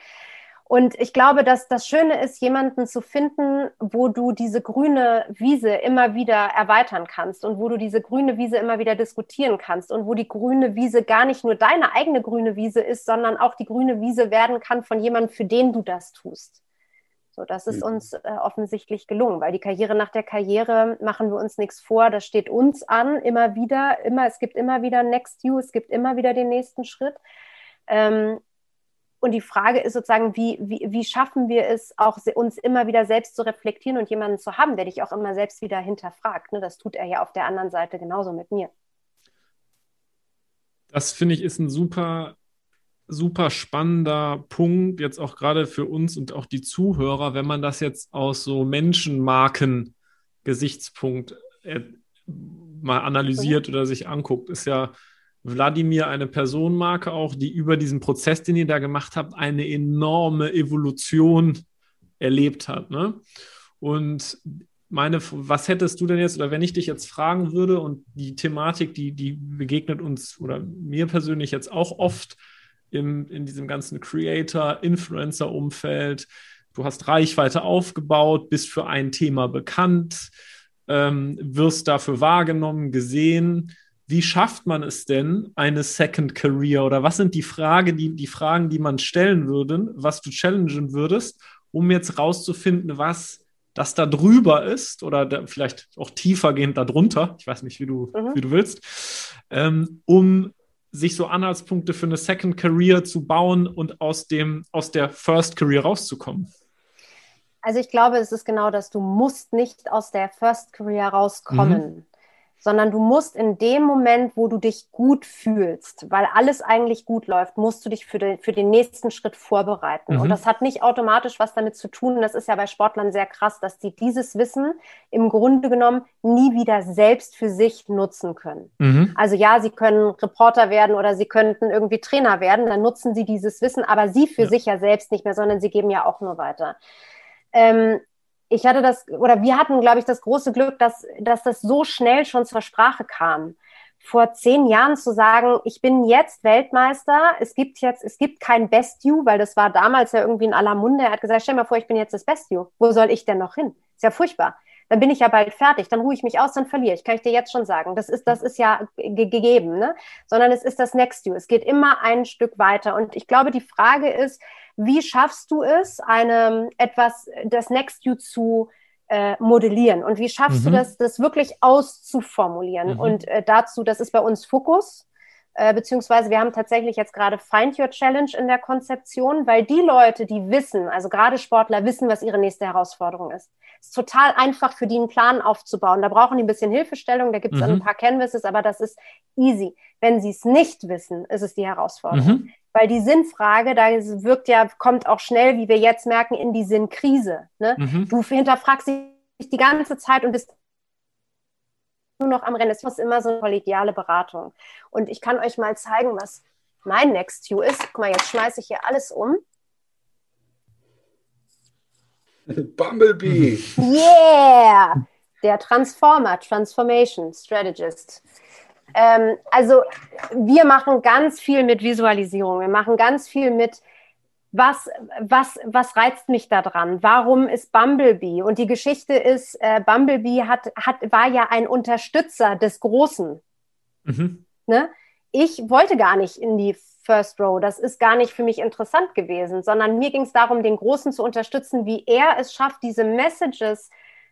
Und ich glaube, dass das Schöne ist, jemanden zu finden, wo du diese grüne Wiese immer wieder erweitern kannst und wo du diese grüne Wiese immer wieder diskutieren kannst und wo die grüne Wiese gar nicht nur deine eigene grüne Wiese ist, sondern auch die grüne Wiese werden kann von jemandem, für den du das tust. So, das ist mhm. uns äh, offensichtlich gelungen, weil die Karriere nach der Karriere machen wir uns nichts vor. Das steht uns an, immer wieder, immer, es gibt immer wieder Next You, es gibt immer wieder den nächsten Schritt. Ähm, und die Frage ist sozusagen, wie, wie, wie schaffen wir es, auch uns immer wieder selbst zu reflektieren und jemanden zu haben, der dich auch immer selbst wieder hinterfragt. Ne? Das tut er ja auf der anderen Seite genauso mit mir. Das finde ich ist ein super super spannender Punkt, jetzt auch gerade für uns und auch die Zuhörer, wenn man das jetzt aus so Menschenmarken-Gesichtspunkt äh, mal analysiert oder sich anguckt, ist ja Wladimir eine Personenmarke auch, die über diesen Prozess, den ihr da gemacht habt, eine enorme Evolution erlebt hat. Ne? Und meine, was hättest du denn jetzt, oder wenn ich dich jetzt fragen würde, und die Thematik, die, die begegnet uns oder mir persönlich jetzt auch oft im, in diesem ganzen Creator, Influencer-Umfeld, du hast Reichweite aufgebaut, bist für ein Thema bekannt, ähm, wirst dafür wahrgenommen, gesehen. Wie schafft man es denn, eine Second Career? Oder was sind die, Frage, die, die Fragen, die man stellen würde, was du challengen würdest, um jetzt rauszufinden, was das da drüber ist oder da, vielleicht auch tiefergehend darunter, ich weiß nicht, wie du, mhm. wie du willst, ähm, um sich so Anhaltspunkte für eine Second Career zu bauen und aus, dem, aus der First Career rauszukommen? Also ich glaube, es ist genau das, du musst nicht aus der First Career rauskommen. Mhm sondern du musst in dem Moment, wo du dich gut fühlst, weil alles eigentlich gut läuft, musst du dich für den, für den nächsten Schritt vorbereiten. Mhm. Und das hat nicht automatisch was damit zu tun. Das ist ja bei Sportlern sehr krass, dass die dieses Wissen im Grunde genommen nie wieder selbst für sich nutzen können. Mhm. Also ja, sie können Reporter werden oder sie könnten irgendwie Trainer werden, dann nutzen sie dieses Wissen, aber sie für ja. sich ja selbst nicht mehr, sondern sie geben ja auch nur weiter. Ähm, ich hatte das, oder wir hatten, glaube ich, das große Glück, dass, dass das so schnell schon zur Sprache kam. Vor zehn Jahren zu sagen, ich bin jetzt Weltmeister, es gibt jetzt, es gibt kein Best You, weil das war damals ja irgendwie in aller Munde. Er hat gesagt, stell mal vor, ich bin jetzt das Best You. Wo soll ich denn noch hin? Ist ja furchtbar. Dann bin ich ja bald fertig, dann ruhe ich mich aus, dann verliere ich. Kann ich dir jetzt schon sagen. Das ist, das ist ja gegeben, ne? Sondern es ist das Next You. Es geht immer ein Stück weiter. Und ich glaube, die Frage ist, wie schaffst du es, eine, etwas, das Next You zu äh, modellieren? Und wie schaffst mhm. du das, das wirklich auszuformulieren? Mhm. Und äh, dazu, das ist bei uns Fokus. Äh, beziehungsweise wir haben tatsächlich jetzt gerade Find Your Challenge in der Konzeption, weil die Leute, die wissen, also gerade Sportler wissen, was ihre nächste Herausforderung ist. Es ist total einfach für die einen Plan aufzubauen. Da brauchen die ein bisschen Hilfestellung, da gibt es mhm. ein paar Canvases, aber das ist easy. Wenn sie es nicht wissen, ist es die Herausforderung. Mhm. Weil die Sinnfrage, da wirkt ja, kommt auch schnell, wie wir jetzt merken, in die Sinnkrise. Ne? Mhm. Du hinterfragst dich die ganze Zeit und bist nur noch am Rennen. Es ist immer so eine kollegiale Beratung. Und ich kann euch mal zeigen, was mein Next You ist. Guck mal, jetzt schmeiße ich hier alles um. Bumblebee. Yeah! Der Transformer, Transformation Strategist. Ähm, also wir machen ganz viel mit Visualisierung. Wir machen ganz viel mit was, was, was reizt mich da dran? Warum ist Bumblebee? Und die Geschichte ist, äh, Bumblebee hat, hat, war ja ein Unterstützer des Großen. Mhm. Ne? Ich wollte gar nicht in die First Row. Das ist gar nicht für mich interessant gewesen, sondern mir ging es darum, den Großen zu unterstützen, wie er es schafft, diese Messages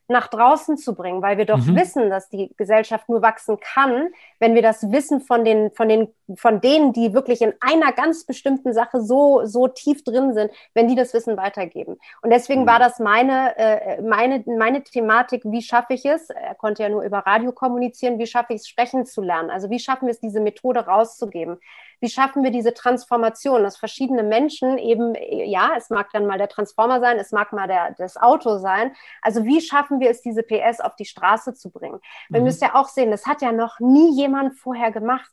nach draußen zu bringen, weil wir doch mhm. wissen, dass die Gesellschaft nur wachsen kann, wenn wir das Wissen von den, von den, von denen, die wirklich in einer ganz bestimmten Sache so, so tief drin sind, wenn die das Wissen weitergeben. Und deswegen mhm. war das meine, äh, meine, meine Thematik, wie schaffe ich es? Er konnte ja nur über Radio kommunizieren, wie schaffe ich es, sprechen zu lernen? Also wie schaffen wir es, diese Methode rauszugeben? wie schaffen wir diese Transformation, dass verschiedene Menschen eben, ja, es mag dann mal der Transformer sein, es mag mal der, das Auto sein. Also wie schaffen wir es, diese PS auf die Straße zu bringen? Mhm. Wir müssen ja auch sehen, das hat ja noch nie jemand vorher gemacht.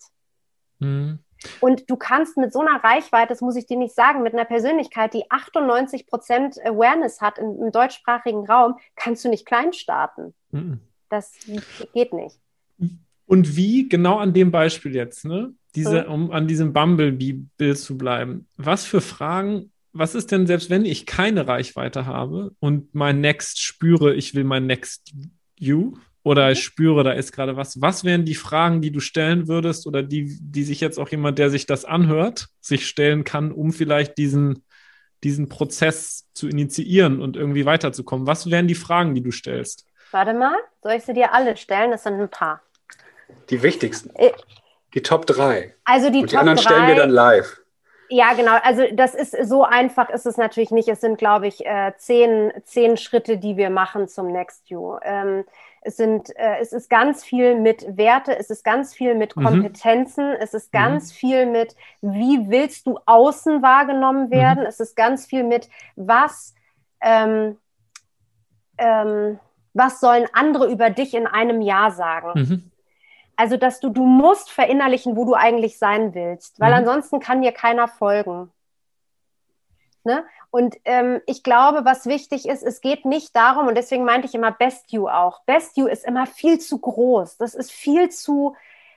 Mhm. Und du kannst mit so einer Reichweite, das muss ich dir nicht sagen, mit einer Persönlichkeit, die 98 Prozent Awareness hat im, im, deutschsprachigen Raum, kannst du nicht klein starten. Mhm. Das geht nicht. Und wie, genau an dem Beispiel jetzt, ne? diese, um an diesem Bumblebee-Bild zu bleiben, was für Fragen, was ist denn, selbst wenn ich keine Reichweite habe und mein Next spüre, ich will mein Next You oder ich spüre, da ist gerade was, was wären die Fragen, die du stellen würdest oder die, die sich jetzt auch jemand, der sich das anhört, sich stellen kann, um vielleicht diesen, diesen Prozess zu initiieren und irgendwie weiterzukommen? Was wären die Fragen, die du stellst? Warte mal, soll ich sie dir alle stellen? Das sind ein paar. Die wichtigsten. Äh, die Top 3. Also die, Und die Top anderen 3, stellen wir dann live. Ja, genau. Also das ist so einfach ist es natürlich nicht. Es sind, glaube ich, äh, zehn, zehn Schritte, die wir machen zum Next You. Ähm, es, sind, äh, es ist ganz viel mit Werte, es ist ganz viel mit mhm. Kompetenzen, mhm. es ist ganz mhm. viel mit, wie willst du außen wahrgenommen werden, mhm. es ist ganz viel mit, was, ähm, ähm, was sollen andere über dich in einem Jahr sagen. Also, dass du, du musst verinnerlichen, wo du eigentlich sein willst, weil mhm. ansonsten kann dir keiner folgen. Ne? Und ähm, ich glaube, was wichtig ist, es geht nicht darum, und deswegen meinte ich immer Best You auch. Best You ist immer viel zu groß. Das ist viel zu,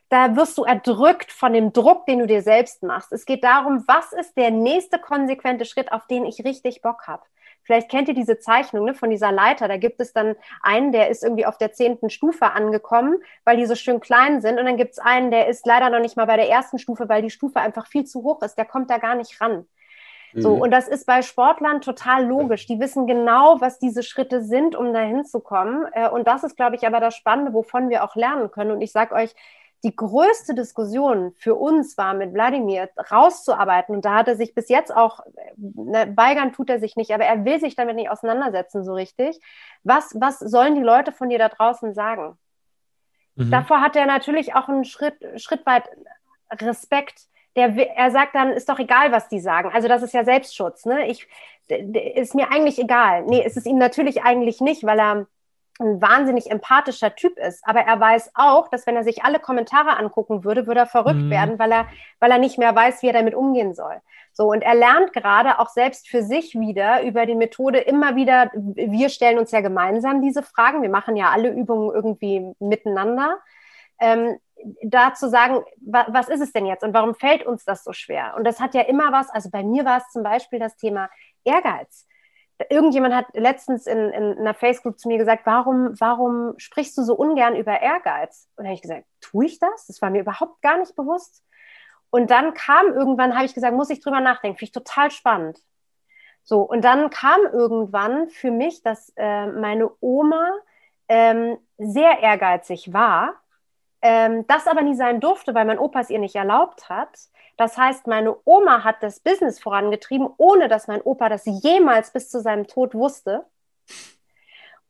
da wirst du erdrückt von dem Druck, den du dir selbst machst. Es geht darum, was ist der nächste konsequente Schritt, auf den ich richtig Bock habe. Vielleicht kennt ihr diese Zeichnung ne, von dieser Leiter. Da gibt es dann einen, der ist irgendwie auf der zehnten Stufe angekommen, weil die so schön klein sind. Und dann gibt es einen, der ist leider noch nicht mal bei der ersten Stufe, weil die Stufe einfach viel zu hoch ist. Der kommt da gar nicht ran. So, mhm. und das ist bei Sportlern total logisch. Die wissen genau, was diese Schritte sind, um dahin zu kommen. Äh, und das ist, glaube ich, aber das Spannende, wovon wir auch lernen können. Und ich sage euch, die größte Diskussion für uns war mit Wladimir rauszuarbeiten. Und da hat er sich bis jetzt auch, ne, weigern tut er sich nicht, aber er will sich damit nicht auseinandersetzen so richtig. Was, was sollen die Leute von dir da draußen sagen? Mhm. Davor hat er natürlich auch einen Schritt, Schritt weit Respekt der, er sagt dann, ist doch egal, was die sagen. Also das ist ja Selbstschutz. Ne? Ich, ist mir eigentlich egal. Nee, ist es ihm natürlich eigentlich nicht, weil er ein wahnsinnig empathischer Typ ist. Aber er weiß auch, dass wenn er sich alle Kommentare angucken würde, würde er verrückt mhm. werden, weil er, weil er nicht mehr weiß, wie er damit umgehen soll. So, und er lernt gerade auch selbst für sich wieder über die Methode immer wieder, wir stellen uns ja gemeinsam diese Fragen. Wir machen ja alle Übungen irgendwie miteinander. Ähm, da zu sagen, wa was ist es denn jetzt und warum fällt uns das so schwer? Und das hat ja immer was, also bei mir war es zum Beispiel das Thema Ehrgeiz. Irgendjemand hat letztens in, in einer Facebook zu mir gesagt, warum, warum sprichst du so ungern über Ehrgeiz? Und da habe ich gesagt, tue ich das? Das war mir überhaupt gar nicht bewusst. Und dann kam irgendwann, habe ich gesagt, muss ich drüber nachdenken, finde ich total spannend. So, und dann kam irgendwann für mich, dass äh, meine Oma ähm, sehr ehrgeizig war ähm, das aber nie sein durfte, weil mein Opa es ihr nicht erlaubt hat. Das heißt, meine Oma hat das Business vorangetrieben, ohne dass mein Opa das jemals bis zu seinem Tod wusste.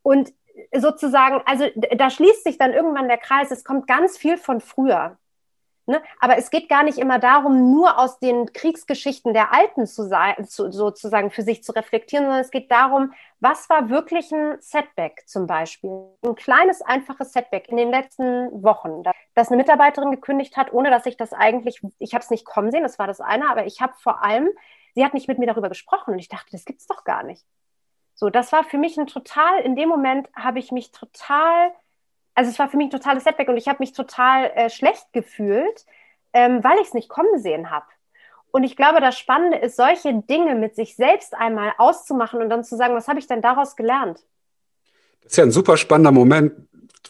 Und sozusagen, also da schließt sich dann irgendwann der Kreis. Es kommt ganz viel von früher. Ne? Aber es geht gar nicht immer darum, nur aus den Kriegsgeschichten der Alten zu sein, zu, sozusagen für sich zu reflektieren, sondern es geht darum, was war wirklich ein Setback zum Beispiel? Ein kleines, einfaches Setback in den letzten Wochen, dass eine Mitarbeiterin gekündigt hat, ohne dass ich das eigentlich, ich habe es nicht kommen sehen, das war das eine, aber ich habe vor allem, sie hat nicht mit mir darüber gesprochen und ich dachte, das gibt es doch gar nicht. So, das war für mich ein total, in dem Moment habe ich mich total also es war für mich ein totales Setback und ich habe mich total äh, schlecht gefühlt, ähm, weil ich es nicht kommen sehen habe. Und ich glaube, das Spannende ist, solche Dinge mit sich selbst einmal auszumachen und dann zu sagen, was habe ich denn daraus gelernt? Das ist ja ein super spannender Moment,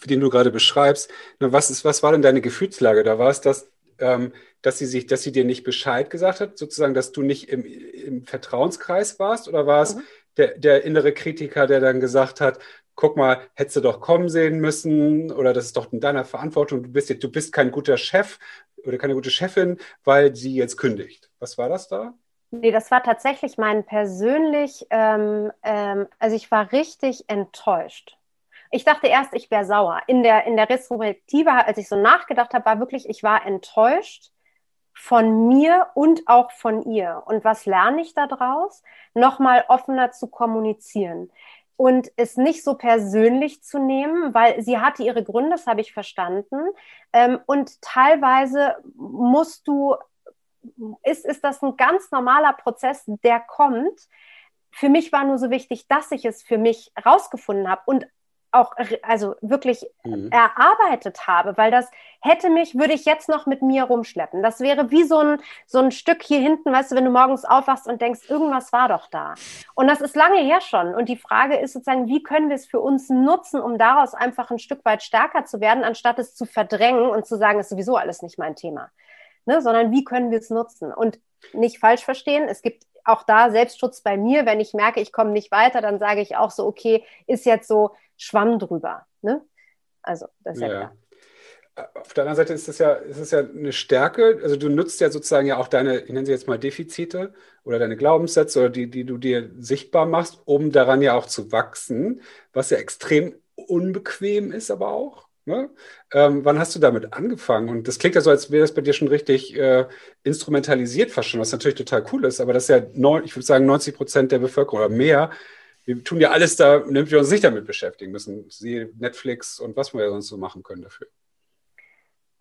für den du gerade beschreibst. Was, ist, was war denn deine Gefühlslage? Da war es das, ähm, dass sie sich, dass sie dir nicht Bescheid gesagt hat, sozusagen, dass du nicht im, im Vertrauenskreis warst, oder war es mhm. der, der innere Kritiker, der dann gesagt hat, guck mal, hättest du doch kommen sehen müssen oder das ist doch in deiner Verantwortung, du bist jetzt, du bist kein guter Chef oder keine gute Chefin, weil sie jetzt kündigt. Was war das da? Nee, das war tatsächlich mein persönlich, ähm, ähm, also ich war richtig enttäuscht. Ich dachte erst, ich wäre sauer. In der, in der Retrospektive, als ich so nachgedacht habe, war wirklich, ich war enttäuscht von mir und auch von ihr. Und was lerne ich daraus? Nochmal offener zu kommunizieren und es nicht so persönlich zu nehmen, weil sie hatte ihre Gründe, das habe ich verstanden. Ähm, und teilweise musst du, ist, ist das ein ganz normaler Prozess, der kommt. Für mich war nur so wichtig, dass ich es für mich rausgefunden habe und auch also wirklich mhm. erarbeitet habe, weil das hätte mich, würde ich jetzt noch mit mir rumschleppen. Das wäre wie so ein, so ein Stück hier hinten, weißt du, wenn du morgens aufwachst und denkst, irgendwas war doch da. Und das ist lange her schon. Und die Frage ist sozusagen, wie können wir es für uns nutzen, um daraus einfach ein Stück weit stärker zu werden, anstatt es zu verdrängen und zu sagen, ist sowieso alles nicht mein Thema. Ne? Sondern wie können wir es nutzen? Und nicht falsch verstehen, es gibt auch da Selbstschutz bei mir. Wenn ich merke, ich komme nicht weiter, dann sage ich auch so, okay, ist jetzt so, Schwamm drüber. Ne? Also, das ist ja, ja klar. Auf der anderen Seite ist es ja, ist ja eine Stärke. Also du nutzt ja sozusagen ja auch deine, ich nenne sie jetzt mal Defizite oder deine Glaubenssätze oder die, die du dir sichtbar machst, um daran ja auch zu wachsen, was ja extrem unbequem ist, aber auch. Ne? Ähm, wann hast du damit angefangen? Und das klingt ja so, als wäre das bei dir schon richtig äh, instrumentalisiert fast schon, was natürlich total cool ist, aber das ist ja, neun, ich würde sagen, 90 Prozent der Bevölkerung oder mehr. Wir tun ja alles da, damit wir uns nicht damit beschäftigen müssen. Sie, Netflix und was wir sonst so machen können dafür.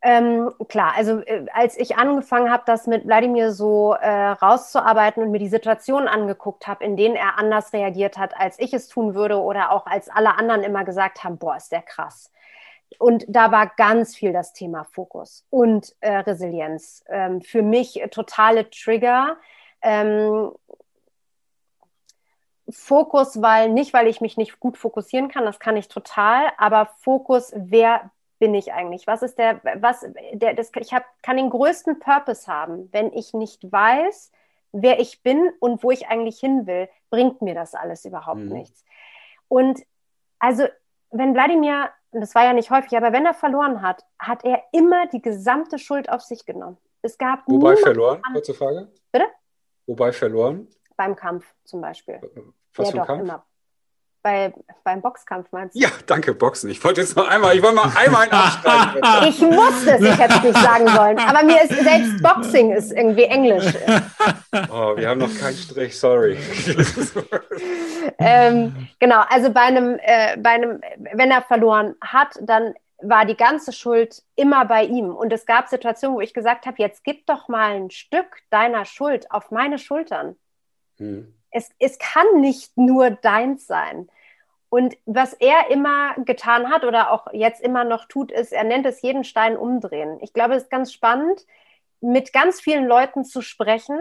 Ähm, klar, also äh, als ich angefangen habe, das mit Wladimir so äh, rauszuarbeiten und mir die Situationen angeguckt habe, in denen er anders reagiert hat, als ich es tun würde oder auch als alle anderen immer gesagt haben, boah, ist der krass. Und da war ganz viel das Thema Fokus und äh, Resilienz. Ähm, für mich totale Trigger. Ähm, Fokus, weil nicht, weil ich mich nicht gut fokussieren kann, das kann ich total, aber Fokus, wer bin ich eigentlich? Was ist der, was, der, das, ich hab, kann den größten Purpose haben, wenn ich nicht weiß, wer ich bin und wo ich eigentlich hin will, bringt mir das alles überhaupt mhm. nichts. Und also, wenn Wladimir, das war ja nicht häufig, aber wenn er verloren hat, hat er immer die gesamte Schuld auf sich genommen. Es gab Wobei verloren? Kurze Frage. Bitte? Wobei verloren? Beim Kampf zum Beispiel. Was ja, für ein doch, Kampf? Immer bei, beim Boxkampf meinst du? Ja, danke, Boxen. Ich wollte jetzt noch einmal, ich wollte mal einmal einen aufsteigen. ich musste es, ich hätte es nicht sagen sollen. Aber mir ist selbst Boxing ist irgendwie Englisch. Oh, wir haben noch keinen Strich, sorry. ähm, genau, also bei einem, äh, bei einem, wenn er verloren hat, dann war die ganze Schuld immer bei ihm. Und es gab Situationen, wo ich gesagt habe, jetzt gib doch mal ein Stück deiner Schuld auf meine Schultern. Hm es, es kann nicht nur deins sein. Und was er immer getan hat oder auch jetzt immer noch tut, ist, er nennt es jeden Stein umdrehen. Ich glaube, es ist ganz spannend, mit ganz vielen Leuten zu sprechen,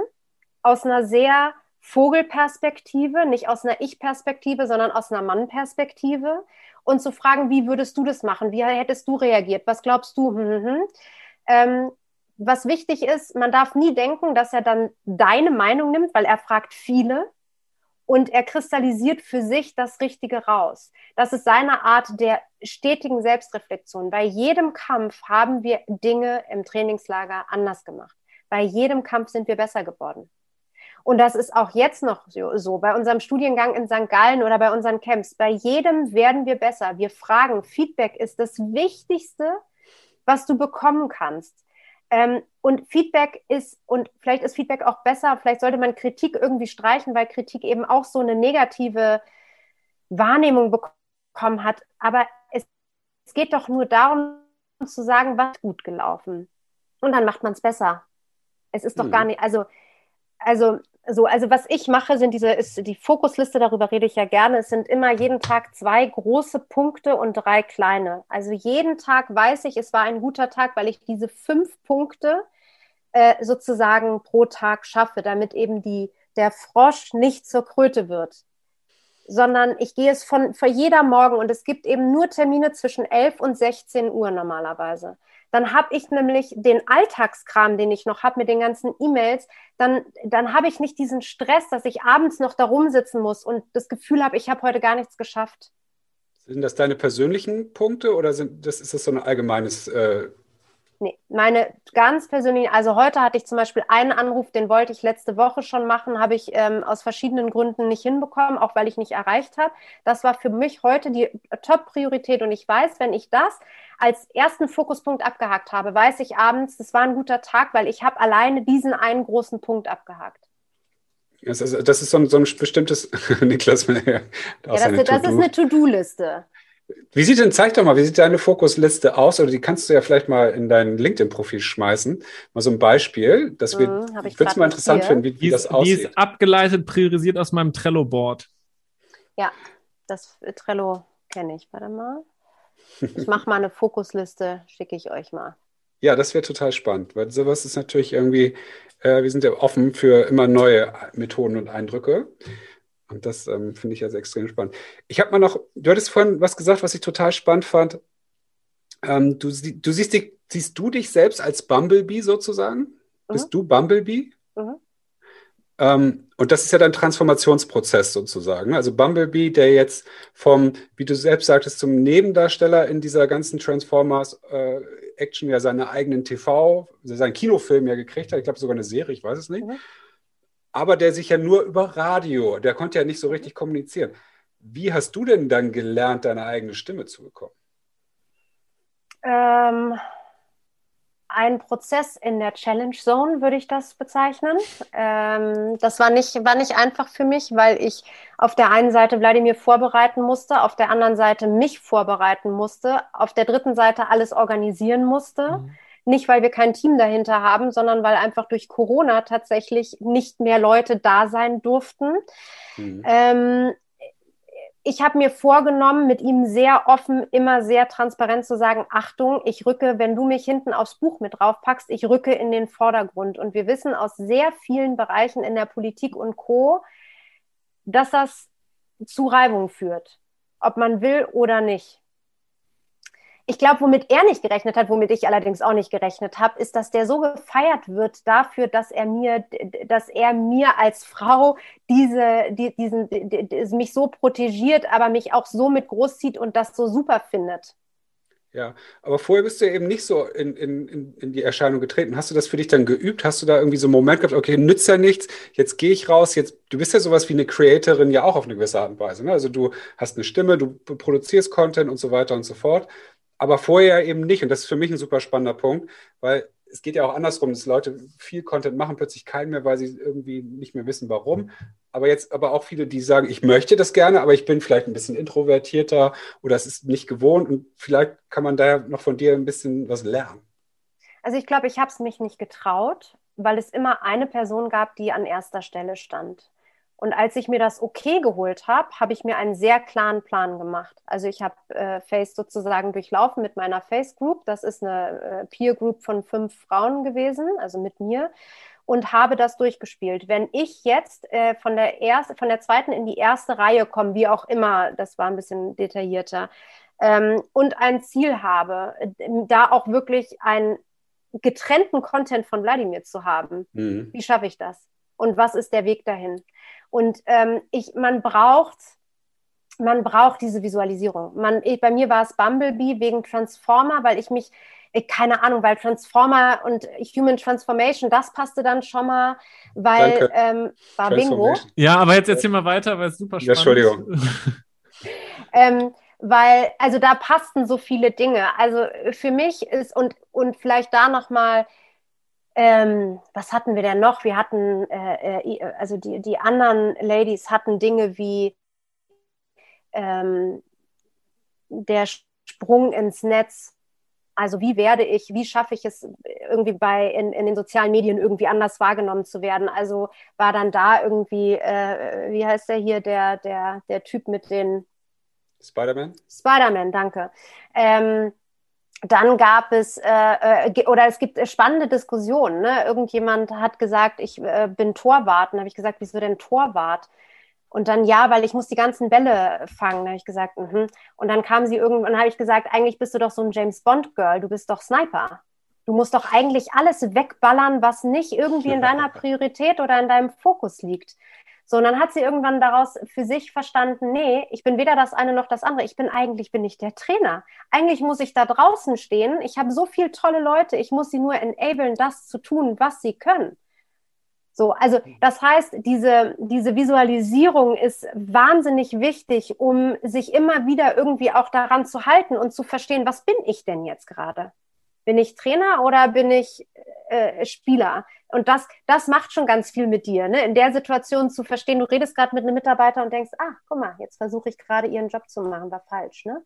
aus einer sehr Vogelperspektive, nicht aus einer Ich-Perspektive, sondern aus einer Mann-Perspektive und zu fragen, wie würdest du das machen? Wie hättest du reagiert? Was glaubst du? Hm, hm, hm. Ähm, was wichtig ist, man darf nie denken, dass er dann deine Meinung nimmt, weil er fragt viele, und er kristallisiert für sich das Richtige raus. Das ist seine Art der stetigen Selbstreflexion. Bei jedem Kampf haben wir Dinge im Trainingslager anders gemacht. Bei jedem Kampf sind wir besser geworden. Und das ist auch jetzt noch so, bei unserem Studiengang in St. Gallen oder bei unseren Camps. Bei jedem werden wir besser. Wir fragen, Feedback ist das Wichtigste, was du bekommen kannst. Ähm, und Feedback ist, und vielleicht ist Feedback auch besser, vielleicht sollte man Kritik irgendwie streichen, weil Kritik eben auch so eine negative Wahrnehmung bekommen hat. Aber es, es geht doch nur darum, zu sagen, was gut gelaufen. Und dann macht man es besser. Es ist doch mhm. gar nicht, also, also so, also was ich mache, sind diese, ist die Fokusliste, darüber rede ich ja gerne. Es sind immer jeden Tag zwei große Punkte und drei kleine. Also jeden Tag weiß ich, es war ein guter Tag, weil ich diese fünf Punkte äh, sozusagen pro Tag schaffe, damit eben die, der Frosch nicht zur Kröte wird. Sondern ich gehe es von, für jeder Morgen und es gibt eben nur Termine zwischen 11 und 16 Uhr normalerweise dann habe ich nämlich den Alltagskram, den ich noch habe mit den ganzen E-Mails, dann, dann habe ich nicht diesen Stress, dass ich abends noch da rumsitzen muss und das Gefühl habe, ich habe heute gar nichts geschafft. Sind das deine persönlichen Punkte oder sind, das, ist das so ein allgemeines äh, Nee, meine ganz persönlichen, also heute hatte ich zum Beispiel einen Anruf, den wollte ich letzte Woche schon machen, habe ich ähm, aus verschiedenen Gründen nicht hinbekommen, auch weil ich nicht erreicht habe. Das war für mich heute die Top-Priorität und ich weiß, wenn ich das als ersten Fokuspunkt abgehakt habe, weiß ich abends, das war ein guter Tag, weil ich habe alleine diesen einen großen Punkt abgehakt. Das ist, das ist so, ein, so ein bestimmtes, Niklas, ja, das, das ist eine To-Do-Liste. Wie sieht denn, zeig doch mal, wie sieht deine Fokusliste aus? Oder die kannst du ja vielleicht mal in dein LinkedIn-Profil schmeißen. Mal so ein Beispiel, dass wir, mhm, ich würde es mal interessant finden, wie, wie das aussieht. Die ist abgeleitet, priorisiert aus meinem Trello-Board. Ja, das Trello kenne ich. Warte mal. Ich mache mal eine Fokusliste, schicke ich euch mal. Ja, das wäre total spannend, weil sowas ist natürlich irgendwie, äh, wir sind ja offen für immer neue Methoden und Eindrücke. Und das ähm, finde ich also extrem spannend. Ich habe mal noch, du hattest vorhin was gesagt, was ich total spannend fand. Ähm, du, du siehst, dich, siehst du dich selbst als Bumblebee sozusagen? Mhm. Bist du Bumblebee? Mhm. Ähm, und das ist ja dein Transformationsprozess sozusagen. Also Bumblebee, der jetzt vom, wie du selbst sagtest, zum Nebendarsteller in dieser ganzen Transformers äh, Action ja seine eigenen TV, seinen Kinofilm ja gekriegt hat. Ich glaube sogar eine Serie, ich weiß es nicht. Mhm aber der sich ja nur über Radio, der konnte ja nicht so richtig kommunizieren. Wie hast du denn dann gelernt, deine eigene Stimme zu bekommen? Ähm, ein Prozess in der Challenge Zone, würde ich das bezeichnen. Ähm, das war nicht, war nicht einfach für mich, weil ich auf der einen Seite Wladimir vorbereiten musste, auf der anderen Seite mich vorbereiten musste, auf der dritten Seite alles organisieren musste. Mhm. Nicht, weil wir kein Team dahinter haben, sondern weil einfach durch Corona tatsächlich nicht mehr Leute da sein durften. Mhm. Ähm, ich habe mir vorgenommen, mit ihm sehr offen, immer sehr transparent zu sagen, Achtung, ich rücke, wenn du mich hinten aufs Buch mit draufpackst, ich rücke in den Vordergrund. Und wir wissen aus sehr vielen Bereichen in der Politik und Co, dass das zu Reibung führt, ob man will oder nicht. Ich glaube, womit er nicht gerechnet hat, womit ich allerdings auch nicht gerechnet habe, ist, dass der so gefeiert wird dafür, dass er mir, dass er mir als Frau diese, die, diesen, die, mich so protegiert, aber mich auch so mit großzieht und das so super findet. Ja, aber vorher bist du ja eben nicht so in, in, in die Erscheinung getreten. Hast du das für dich dann geübt? Hast du da irgendwie so einen Moment gehabt, okay, nützt ja nichts, jetzt gehe ich raus, jetzt, du bist ja sowas wie eine Creatorin ja auch auf eine gewisse Art und Weise. Ne? Also du hast eine Stimme, du produzierst Content und so weiter und so fort aber vorher eben nicht. Und das ist für mich ein super spannender Punkt, weil es geht ja auch andersrum, dass Leute viel Content machen, plötzlich keinen mehr, weil sie irgendwie nicht mehr wissen, warum. Aber jetzt aber auch viele, die sagen, ich möchte das gerne, aber ich bin vielleicht ein bisschen introvertierter oder es ist nicht gewohnt und vielleicht kann man da noch von dir ein bisschen was lernen. Also ich glaube, ich habe es mich nicht getraut, weil es immer eine Person gab, die an erster Stelle stand. Und als ich mir das okay geholt habe, habe ich mir einen sehr klaren Plan gemacht. Also ich habe äh, Face sozusagen durchlaufen mit meiner Face Group. Das ist eine äh, Peer Group von fünf Frauen gewesen, also mit mir und habe das durchgespielt. Wenn ich jetzt äh, von der ersten, von der zweiten in die erste Reihe komme, wie auch immer, das war ein bisschen detaillierter, ähm, und ein Ziel habe, da auch wirklich einen getrennten Content von Wladimir zu haben, mhm. wie schaffe ich das? Und was ist der Weg dahin? Und ähm, ich, man braucht, man braucht diese Visualisierung. Man, ich, bei mir war es Bumblebee wegen Transformer, weil ich mich, ich, keine Ahnung, weil Transformer und Human Transformation, das passte dann schon mal, weil ähm, war Bingo. Ja, aber jetzt erzähl mal weiter, weil es super spannend ja, Entschuldigung. ähm, weil, also da passten so viele Dinge. Also für mich ist, und, und vielleicht da nochmal, ähm, was hatten wir denn noch? Wir hatten, äh, äh, also die, die anderen Ladies hatten Dinge wie ähm, der Sprung ins Netz. Also wie werde ich, wie schaffe ich es irgendwie bei in, in den sozialen Medien irgendwie anders wahrgenommen zu werden? Also war dann da irgendwie, äh, wie heißt der hier, der, der, der Typ mit den Spider-Man? Spider-Man, danke. Ähm, dann gab es, äh, äh oder es gibt spannende Diskussionen. Ne? Irgendjemand hat gesagt, ich äh, bin Torwart. Dann habe ich gesagt, wieso denn Torwart? Und dann ja, weil ich muss die ganzen Bälle fangen. Da habe ich gesagt, mhm. Und dann kam sie irgendwann, habe ich gesagt, eigentlich bist du doch so ein James Bond Girl. Du bist doch Sniper. Du musst doch eigentlich alles wegballern, was nicht irgendwie in deiner Priorität oder in deinem Fokus liegt. So, und dann hat sie irgendwann daraus für sich verstanden, nee, ich bin weder das eine noch das andere. Ich bin eigentlich, bin ich der Trainer. Eigentlich muss ich da draußen stehen. Ich habe so viele tolle Leute. Ich muss sie nur enablen, das zu tun, was sie können. So, also das heißt, diese, diese Visualisierung ist wahnsinnig wichtig, um sich immer wieder irgendwie auch daran zu halten und zu verstehen, was bin ich denn jetzt gerade? Bin ich Trainer oder bin ich äh, Spieler? Und das, das macht schon ganz viel mit dir, ne? in der Situation zu verstehen, du redest gerade mit einem Mitarbeiter und denkst, ah, guck mal, jetzt versuche ich gerade ihren Job zu machen, war falsch. Ne?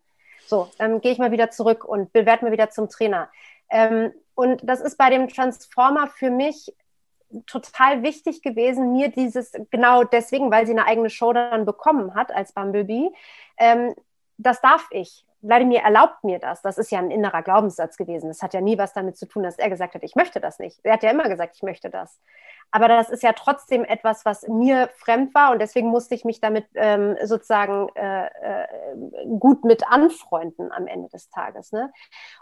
So, dann gehe ich mal wieder zurück und bewerte mir wieder zum Trainer. Ähm, und das ist bei dem Transformer für mich total wichtig gewesen, mir dieses, genau deswegen, weil sie eine eigene Show dann bekommen hat als Bumblebee, ähm, das darf ich. Wladimir erlaubt mir das. Das ist ja ein innerer Glaubenssatz gewesen. Das hat ja nie was damit zu tun, dass er gesagt hat, ich möchte das nicht. Er hat ja immer gesagt, ich möchte das. Aber das ist ja trotzdem etwas, was mir fremd war und deswegen musste ich mich damit ähm, sozusagen äh, äh, gut mit anfreunden am Ende des Tages. Ne?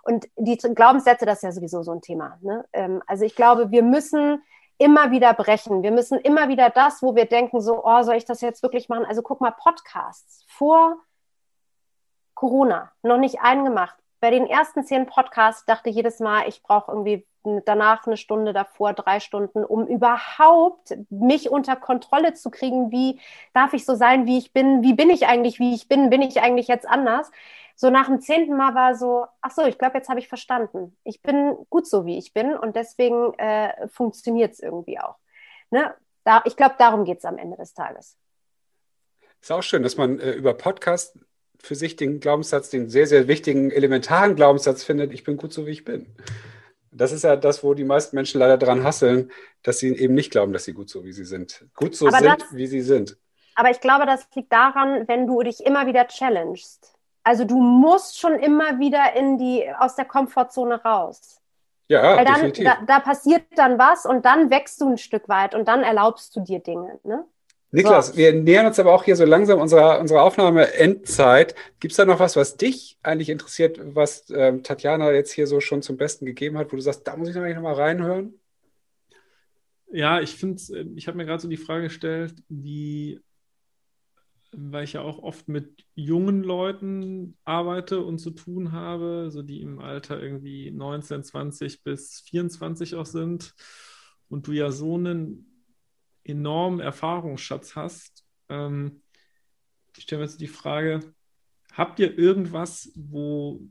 Und die Glaubenssätze, das ist ja sowieso so ein Thema. Ne? Ähm, also ich glaube, wir müssen immer wieder brechen. Wir müssen immer wieder das, wo wir denken, so, oh, soll ich das jetzt wirklich machen? Also guck mal, Podcasts vor Corona, noch nicht einen gemacht. bei den ersten zehn Podcasts dachte ich jedes Mal, ich brauche irgendwie danach eine Stunde davor, drei Stunden, um überhaupt mich unter Kontrolle zu kriegen. Wie darf ich so sein, wie ich bin? Wie bin ich eigentlich, wie ich bin? Bin ich eigentlich jetzt anders? So nach dem zehnten Mal war so, ach so, ich glaube, jetzt habe ich verstanden. Ich bin gut so, wie ich bin und deswegen äh, funktioniert es irgendwie auch. Ne? Da, ich glaube, darum geht es am Ende des Tages. Ist auch schön, dass man äh, über Podcast für sich den Glaubenssatz, den sehr, sehr wichtigen, elementaren Glaubenssatz findet, ich bin gut so, wie ich bin. Das ist ja das, wo die meisten Menschen leider dran hasseln, dass sie eben nicht glauben, dass sie gut so, wie sie sind. Gut so aber sind, das, wie sie sind. Aber ich glaube, das liegt daran, wenn du dich immer wieder challengest. Also du musst schon immer wieder in die, aus der Komfortzone raus. Ja, Weil dann, definitiv. Da, da passiert dann was und dann wächst du ein Stück weit und dann erlaubst du dir Dinge. Ne? Niklas, so. wir nähern uns aber auch hier so langsam unserer, unserer Aufnahme Endzeit. Gibt es da noch was, was dich eigentlich interessiert, was ähm, Tatjana jetzt hier so schon zum Besten gegeben hat, wo du sagst, da muss ich noch mal reinhören? Ja, ich finde, äh, ich habe mir gerade so die Frage gestellt, wie, weil ich ja auch oft mit jungen Leuten arbeite und zu tun habe, so die im Alter irgendwie 19, 20 bis 24 auch sind und du ja so einen enormen Erfahrungsschatz hast. Ähm, ich stelle mir jetzt die Frage, habt ihr irgendwas, wo,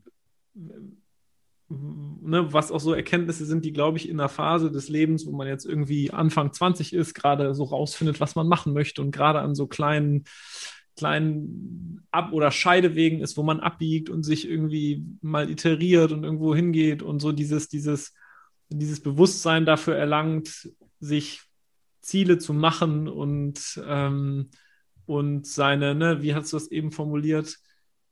ne, was auch so Erkenntnisse sind, die, glaube ich, in einer Phase des Lebens, wo man jetzt irgendwie Anfang 20 ist, gerade so rausfindet, was man machen möchte und gerade an so kleinen kleinen Ab- oder Scheidewegen ist, wo man abbiegt und sich irgendwie mal iteriert und irgendwo hingeht und so dieses, dieses, dieses Bewusstsein dafür erlangt, sich Ziele zu machen und, ähm, und seine, ne, wie hast du das eben formuliert?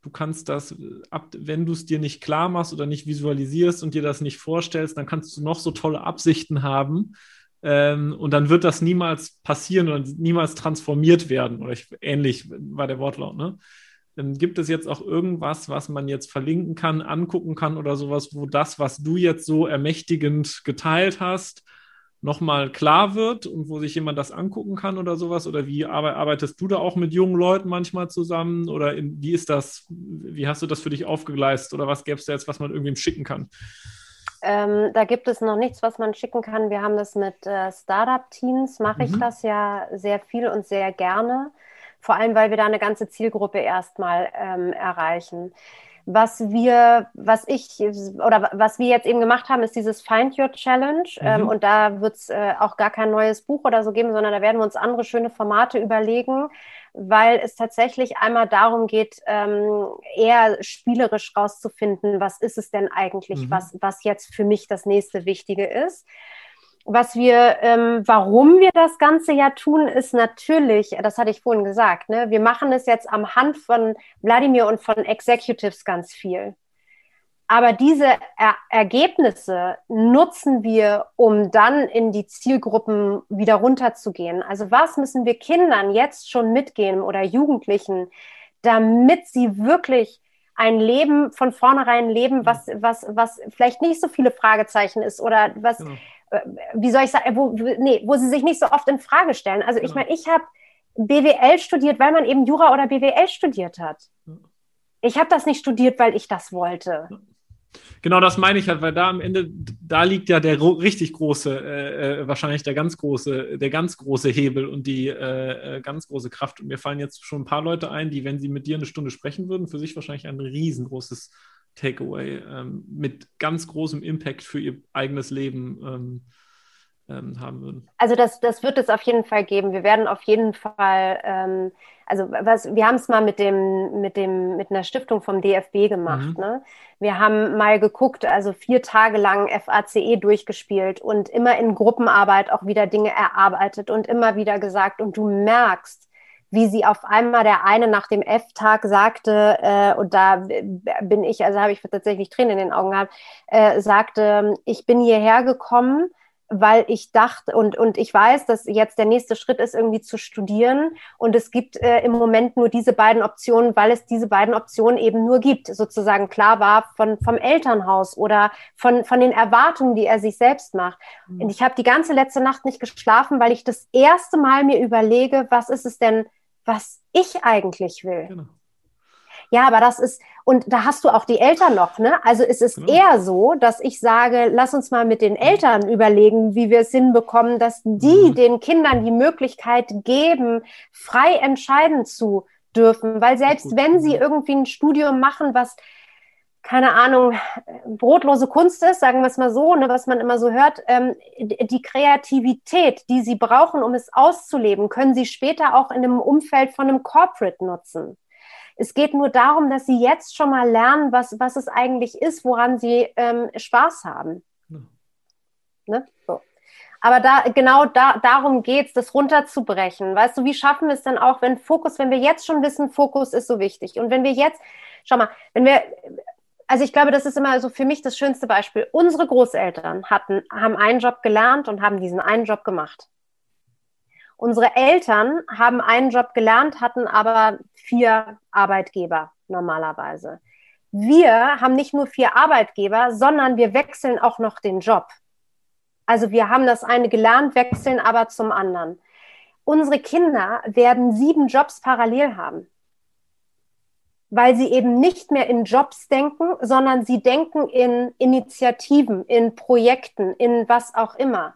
Du kannst das, ab, wenn du es dir nicht klar machst oder nicht visualisierst und dir das nicht vorstellst, dann kannst du noch so tolle Absichten haben. Ähm, und dann wird das niemals passieren oder niemals transformiert werden. Oder ich, ähnlich war der Wortlaut, ne? Dann gibt es jetzt auch irgendwas, was man jetzt verlinken kann, angucken kann oder sowas, wo das, was du jetzt so ermächtigend geteilt hast, nochmal klar wird und wo sich jemand das angucken kann oder sowas? Oder wie arbeitest du da auch mit jungen Leuten manchmal zusammen? Oder in, wie ist das, wie hast du das für dich aufgegleist? Oder was gäbe es da jetzt, was man irgendwem schicken kann? Ähm, da gibt es noch nichts, was man schicken kann. Wir haben das mit äh, Startup-Teams, mache ich mhm. das ja sehr viel und sehr gerne. Vor allem, weil wir da eine ganze Zielgruppe erstmal ähm, erreichen. Was wir, was ich oder was wir jetzt eben gemacht haben, ist dieses Find Your Challenge. Mhm. Ähm, und da wird es äh, auch gar kein neues Buch oder so geben, sondern da werden wir uns andere schöne Formate überlegen, weil es tatsächlich einmal darum geht, ähm, eher spielerisch rauszufinden, was ist es denn eigentlich, mhm. was, was jetzt für mich das nächste Wichtige ist was wir, ähm, warum wir das Ganze ja tun, ist natürlich, das hatte ich vorhin gesagt, ne, wir machen es jetzt am Hand von Wladimir und von Executives ganz viel. Aber diese er Ergebnisse nutzen wir, um dann in die Zielgruppen wieder runterzugehen. Also was müssen wir Kindern jetzt schon mitgehen oder Jugendlichen, damit sie wirklich ein Leben von vornherein leben, was, was, was vielleicht nicht so viele Fragezeichen ist oder was, genau wie soll ich sagen, wo, nee, wo sie sich nicht so oft in Frage stellen. Also ich genau. meine, ich habe BWL studiert, weil man eben Jura oder BWL studiert hat. Ich habe das nicht studiert, weil ich das wollte. Genau das meine ich halt, weil da am Ende, da liegt ja der richtig große, äh, äh, wahrscheinlich der ganz große, der ganz große Hebel und die äh, äh, ganz große Kraft. Und mir fallen jetzt schon ein paar Leute ein, die, wenn sie mit dir eine Stunde sprechen würden, für sich wahrscheinlich ein riesengroßes Takeaway ähm, mit ganz großem Impact für ihr eigenes Leben ähm, ähm, haben würden? Also das, das wird es auf jeden Fall geben. Wir werden auf jeden Fall, ähm, also was, wir haben es mal mit dem, mit dem, mit einer Stiftung vom DFB gemacht. Mhm. Ne? Wir haben mal geguckt, also vier Tage lang FACE durchgespielt und immer in Gruppenarbeit auch wieder Dinge erarbeitet und immer wieder gesagt, und du merkst, wie sie auf einmal der eine nach dem F-Tag sagte, äh, und da bin ich, also habe ich tatsächlich Tränen in den Augen gehabt, äh, sagte, ich bin hierher gekommen, weil ich dachte und, und ich weiß, dass jetzt der nächste Schritt ist, irgendwie zu studieren. Und es gibt äh, im Moment nur diese beiden Optionen, weil es diese beiden Optionen eben nur gibt. Sozusagen klar war von, vom Elternhaus oder von, von den Erwartungen, die er sich selbst macht. Mhm. Und ich habe die ganze letzte Nacht nicht geschlafen, weil ich das erste Mal mir überlege, was ist es denn, was ich eigentlich will. Genau. Ja, aber das ist, und da hast du auch die Eltern noch, ne? Also es ist genau. eher so, dass ich sage, lass uns mal mit den Eltern überlegen, wie wir es hinbekommen, dass die mhm. den Kindern die Möglichkeit geben, frei entscheiden zu dürfen. Weil selbst wenn sie irgendwie ein Studium machen, was keine Ahnung, brotlose Kunst ist, sagen wir es mal so, ne, was man immer so hört, ähm, die Kreativität, die sie brauchen, um es auszuleben, können sie später auch in einem Umfeld von einem Corporate nutzen. Es geht nur darum, dass sie jetzt schon mal lernen, was, was es eigentlich ist, woran sie ähm, Spaß haben. Ja. Ne? So. Aber da, genau da, darum geht's, das runterzubrechen. Weißt du, wie schaffen wir es dann auch, wenn Fokus, wenn wir jetzt schon wissen, Fokus ist so wichtig. Und wenn wir jetzt, schau mal, wenn wir, also ich glaube, das ist immer so für mich das schönste Beispiel. Unsere Großeltern hatten, haben einen Job gelernt und haben diesen einen Job gemacht. Unsere Eltern haben einen Job gelernt, hatten aber vier Arbeitgeber normalerweise. Wir haben nicht nur vier Arbeitgeber, sondern wir wechseln auch noch den Job. Also wir haben das eine gelernt, wechseln aber zum anderen. Unsere Kinder werden sieben Jobs parallel haben weil sie eben nicht mehr in Jobs denken, sondern sie denken in Initiativen, in Projekten, in was auch immer.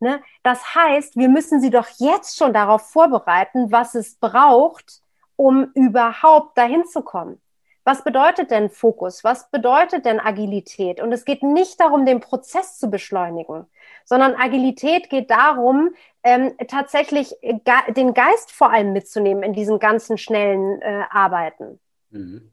Ne? Das heißt, wir müssen sie doch jetzt schon darauf vorbereiten, was es braucht, um überhaupt dahin zu kommen. Was bedeutet denn Fokus? Was bedeutet denn Agilität? Und es geht nicht darum, den Prozess zu beschleunigen, sondern Agilität geht darum, ähm, tatsächlich ge den Geist vor allem mitzunehmen in diesem ganzen schnellen äh, Arbeiten. Mhm.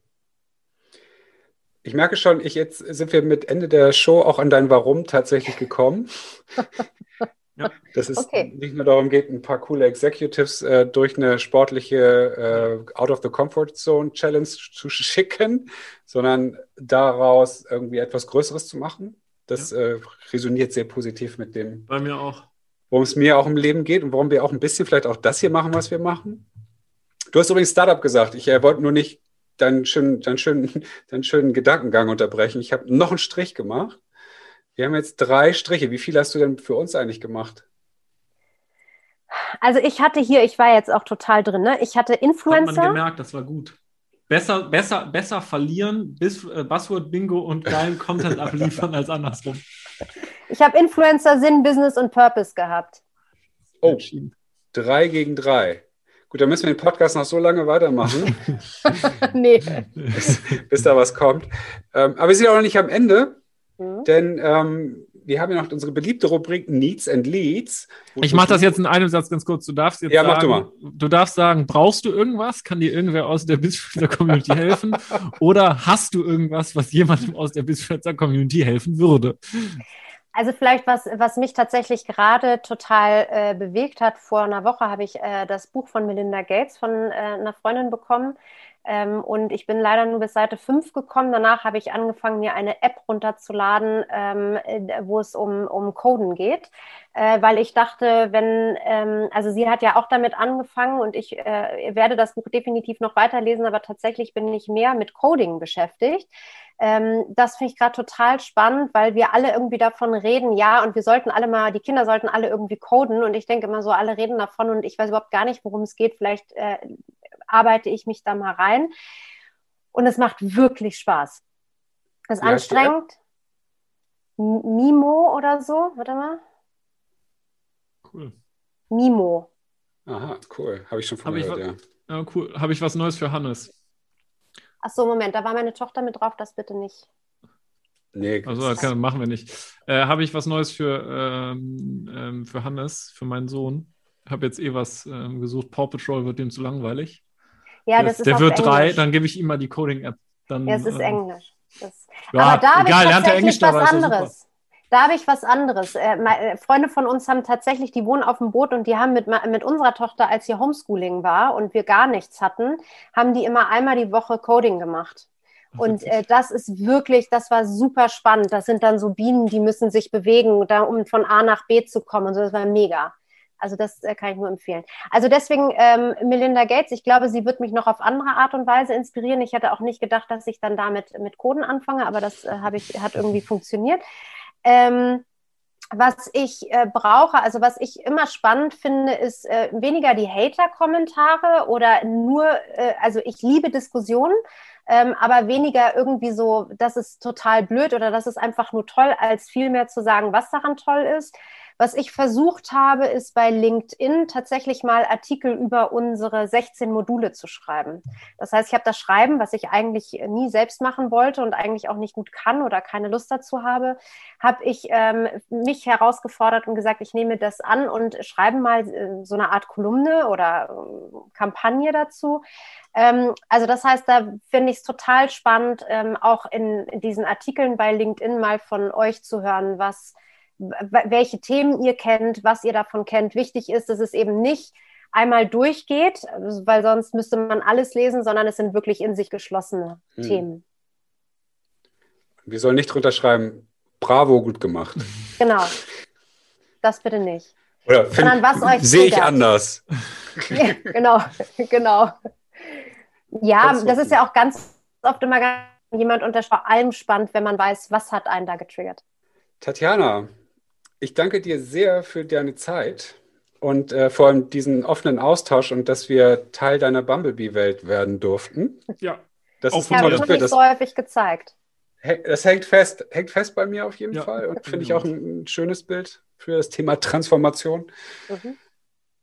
Ich merke schon, ich jetzt sind wir mit Ende der Show auch an dein Warum tatsächlich gekommen. ja, dass es okay. nicht nur darum geht, ein paar coole Executives äh, durch eine sportliche äh, Out of the Comfort Zone Challenge zu schicken, sondern daraus irgendwie etwas Größeres zu machen. Das ja. äh, resoniert sehr positiv mit dem. Bei mir auch. Worum es mir auch im Leben geht und warum wir auch ein bisschen vielleicht auch das hier machen, was wir machen. Du hast übrigens Startup gesagt. Ich äh, wollte nur nicht deinen schönen, deinen schönen, deinen schönen Gedankengang unterbrechen. Ich habe noch einen Strich gemacht. Wir haben jetzt drei Striche. Wie viel hast du denn für uns eigentlich gemacht? Also ich hatte hier, ich war jetzt auch total drin, ne? Ich hatte Influencer. Hat man gemerkt, das war gut. Besser, besser, besser verlieren, bis äh, Buzzword Bingo und geilen Content abliefern als andersrum. Ich habe Influencer, Sinn, Business und Purpose gehabt. Oh, drei gegen drei. Gut, dann müssen wir den Podcast noch so lange weitermachen. nee. Bis, bis, da was kommt. Ähm, aber wir sind auch noch nicht am Ende, mhm. denn ähm, wir haben ja noch unsere beliebte Rubrik Needs and Leads. Ich mache das jetzt in einem Satz ganz kurz. Du darfst jetzt ja, sagen, mach du, mal. du darfst sagen, brauchst du irgendwas? Kann dir irgendwer aus der Bisschützer Community helfen? Oder hast du irgendwas, was jemandem aus der Bisschützer Community helfen würde? Also vielleicht was, was mich tatsächlich gerade total äh, bewegt hat. Vor einer Woche habe ich äh, das Buch von Melinda Gates von äh, einer Freundin bekommen. Ähm, und ich bin leider nur bis Seite 5 gekommen. Danach habe ich angefangen, mir eine App runterzuladen, ähm, äh, wo es um, um Coden geht. Äh, weil ich dachte, wenn, ähm, also sie hat ja auch damit angefangen und ich äh, werde das Buch definitiv noch weiterlesen, aber tatsächlich bin ich mehr mit Coding beschäftigt. Ähm, das finde ich gerade total spannend, weil wir alle irgendwie davon reden, ja, und wir sollten alle mal, die Kinder sollten alle irgendwie coden und ich denke immer so, alle reden davon und ich weiß überhaupt gar nicht, worum es geht. Vielleicht äh, arbeite ich mich da mal rein. Und es macht wirklich Spaß. Es ist ja, anstrengend. Mimo oder so, warte mal. Cool. Mimo. Aha, cool. Habe ich schon von gehört, ja. Ja, cool. Habe ich was Neues für Hannes? Ach so, Moment, da war meine Tochter mit drauf, das bitte nicht. Nee, also das kann, machen wir nicht. Äh, Habe ich was Neues für, ähm, ähm, für Hannes, für meinen Sohn? Habe jetzt eh was ähm, gesucht. Paw Patrol wird dem zu langweilig. Ja, das, das ist Der wird Englisch. drei, dann gebe ich ihm mal die Coding-App. ja, es ist ähm, Englisch. Das, ja, aber da egal, lernt er Englisch was anderes. Da habe ich was anderes. Äh, meine, Freunde von uns haben tatsächlich, die wohnen auf dem Boot und die haben mit, mit unserer Tochter, als hier Homeschooling war und wir gar nichts hatten, haben die immer einmal die Woche Coding gemacht. Und äh, das ist wirklich, das war super spannend. Das sind dann so Bienen, die müssen sich bewegen, da, um von A nach B zu kommen. Und so, das war mega. Also das äh, kann ich nur empfehlen. Also deswegen ähm, Melinda Gates, ich glaube, sie wird mich noch auf andere Art und Weise inspirieren. Ich hätte auch nicht gedacht, dass ich dann damit mit Coden anfange, aber das äh, ich, hat irgendwie funktioniert. Ähm, was ich äh, brauche, also was ich immer spannend finde, ist äh, weniger die Hater-Kommentare oder nur, äh, also ich liebe Diskussionen, ähm, aber weniger irgendwie so, das ist total blöd oder das ist einfach nur toll, als viel mehr zu sagen, was daran toll ist. Was ich versucht habe, ist bei LinkedIn tatsächlich mal Artikel über unsere 16 Module zu schreiben. Das heißt, ich habe das Schreiben, was ich eigentlich nie selbst machen wollte und eigentlich auch nicht gut kann oder keine Lust dazu habe, habe ich ähm, mich herausgefordert und gesagt, ich nehme das an und schreibe mal äh, so eine Art Kolumne oder äh, Kampagne dazu. Ähm, also das heißt, da finde ich es total spannend, ähm, auch in, in diesen Artikeln bei LinkedIn mal von euch zu hören, was welche Themen ihr kennt, was ihr davon kennt. Wichtig ist, dass es eben nicht einmal durchgeht, weil sonst müsste man alles lesen, sondern es sind wirklich in sich geschlossene hm. Themen. Wir sollen nicht drunter schreiben, bravo, gut gemacht. Genau. Das bitte nicht. Oder sondern was euch sehe ich anders. ja, genau, genau. Ja, das ist ja auch ganz oft immer jemand unter vor allem spannend, wenn man weiß, was hat einen da getriggert. Tatjana, ich danke dir sehr für deine Zeit und äh, vor allem diesen offenen Austausch und dass wir Teil deiner Bumblebee-Welt werden durften. Ja. Das ist ein tolles Bild. Das so häufig gezeigt. Das hängt fest, hängt fest bei mir auf jeden ja. Fall und finde ich auch ein, ein, schönes Bild für das Thema Transformation. Mhm.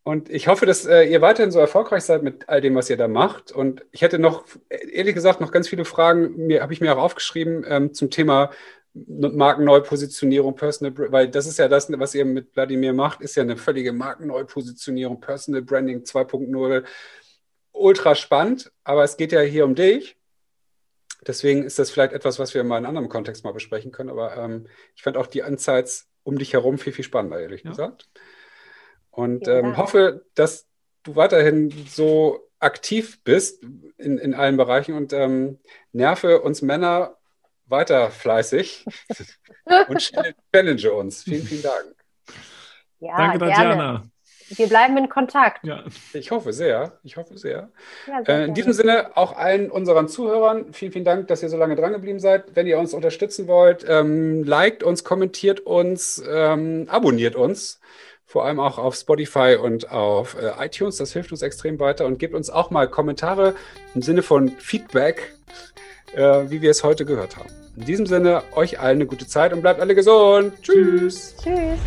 Und ich hoffe, dass äh, ihr weiterhin so erfolgreich seid mit all dem, was ihr da macht. Und ich hätte noch, ehrlich gesagt, noch ganz viele Fragen, mir habe ich mir auch aufgeschrieben ähm, zum Thema Markenneupositionierung, Personal, weil das ist ja das, was ihr mit Wladimir macht, ist ja eine völlige Markenneupositionierung, Personal Branding 2.0. Ultra spannend, aber es geht ja hier um dich. Deswegen ist das vielleicht etwas, was wir mal in einem anderen Kontext mal besprechen können. Aber ähm, ich fand auch die Insights um dich herum viel, viel spannender, ehrlich ja. gesagt. Und ähm, hoffe, dass du weiterhin so aktiv bist in, in allen Bereichen und ähm, nerve uns Männer weiter fleißig und challenge uns. Vielen, vielen Dank. Ja, Danke, Tatjana. Wir bleiben in Kontakt. Ja. Ich hoffe sehr. Ich hoffe sehr. Ja, sehr äh, in diesem Sinne auch allen unseren Zuhörern vielen, vielen Dank, dass ihr so lange dran geblieben seid. Wenn ihr uns unterstützen wollt, ähm, liked uns, kommentiert uns, ähm, abonniert uns. Vor allem auch auf Spotify und auf äh, iTunes. Das hilft uns extrem weiter und gebt uns auch mal Kommentare im Sinne von Feedback, äh, wie wir es heute gehört haben. In diesem Sinne, euch allen eine gute Zeit und bleibt alle gesund. Tschüss. Tschüss.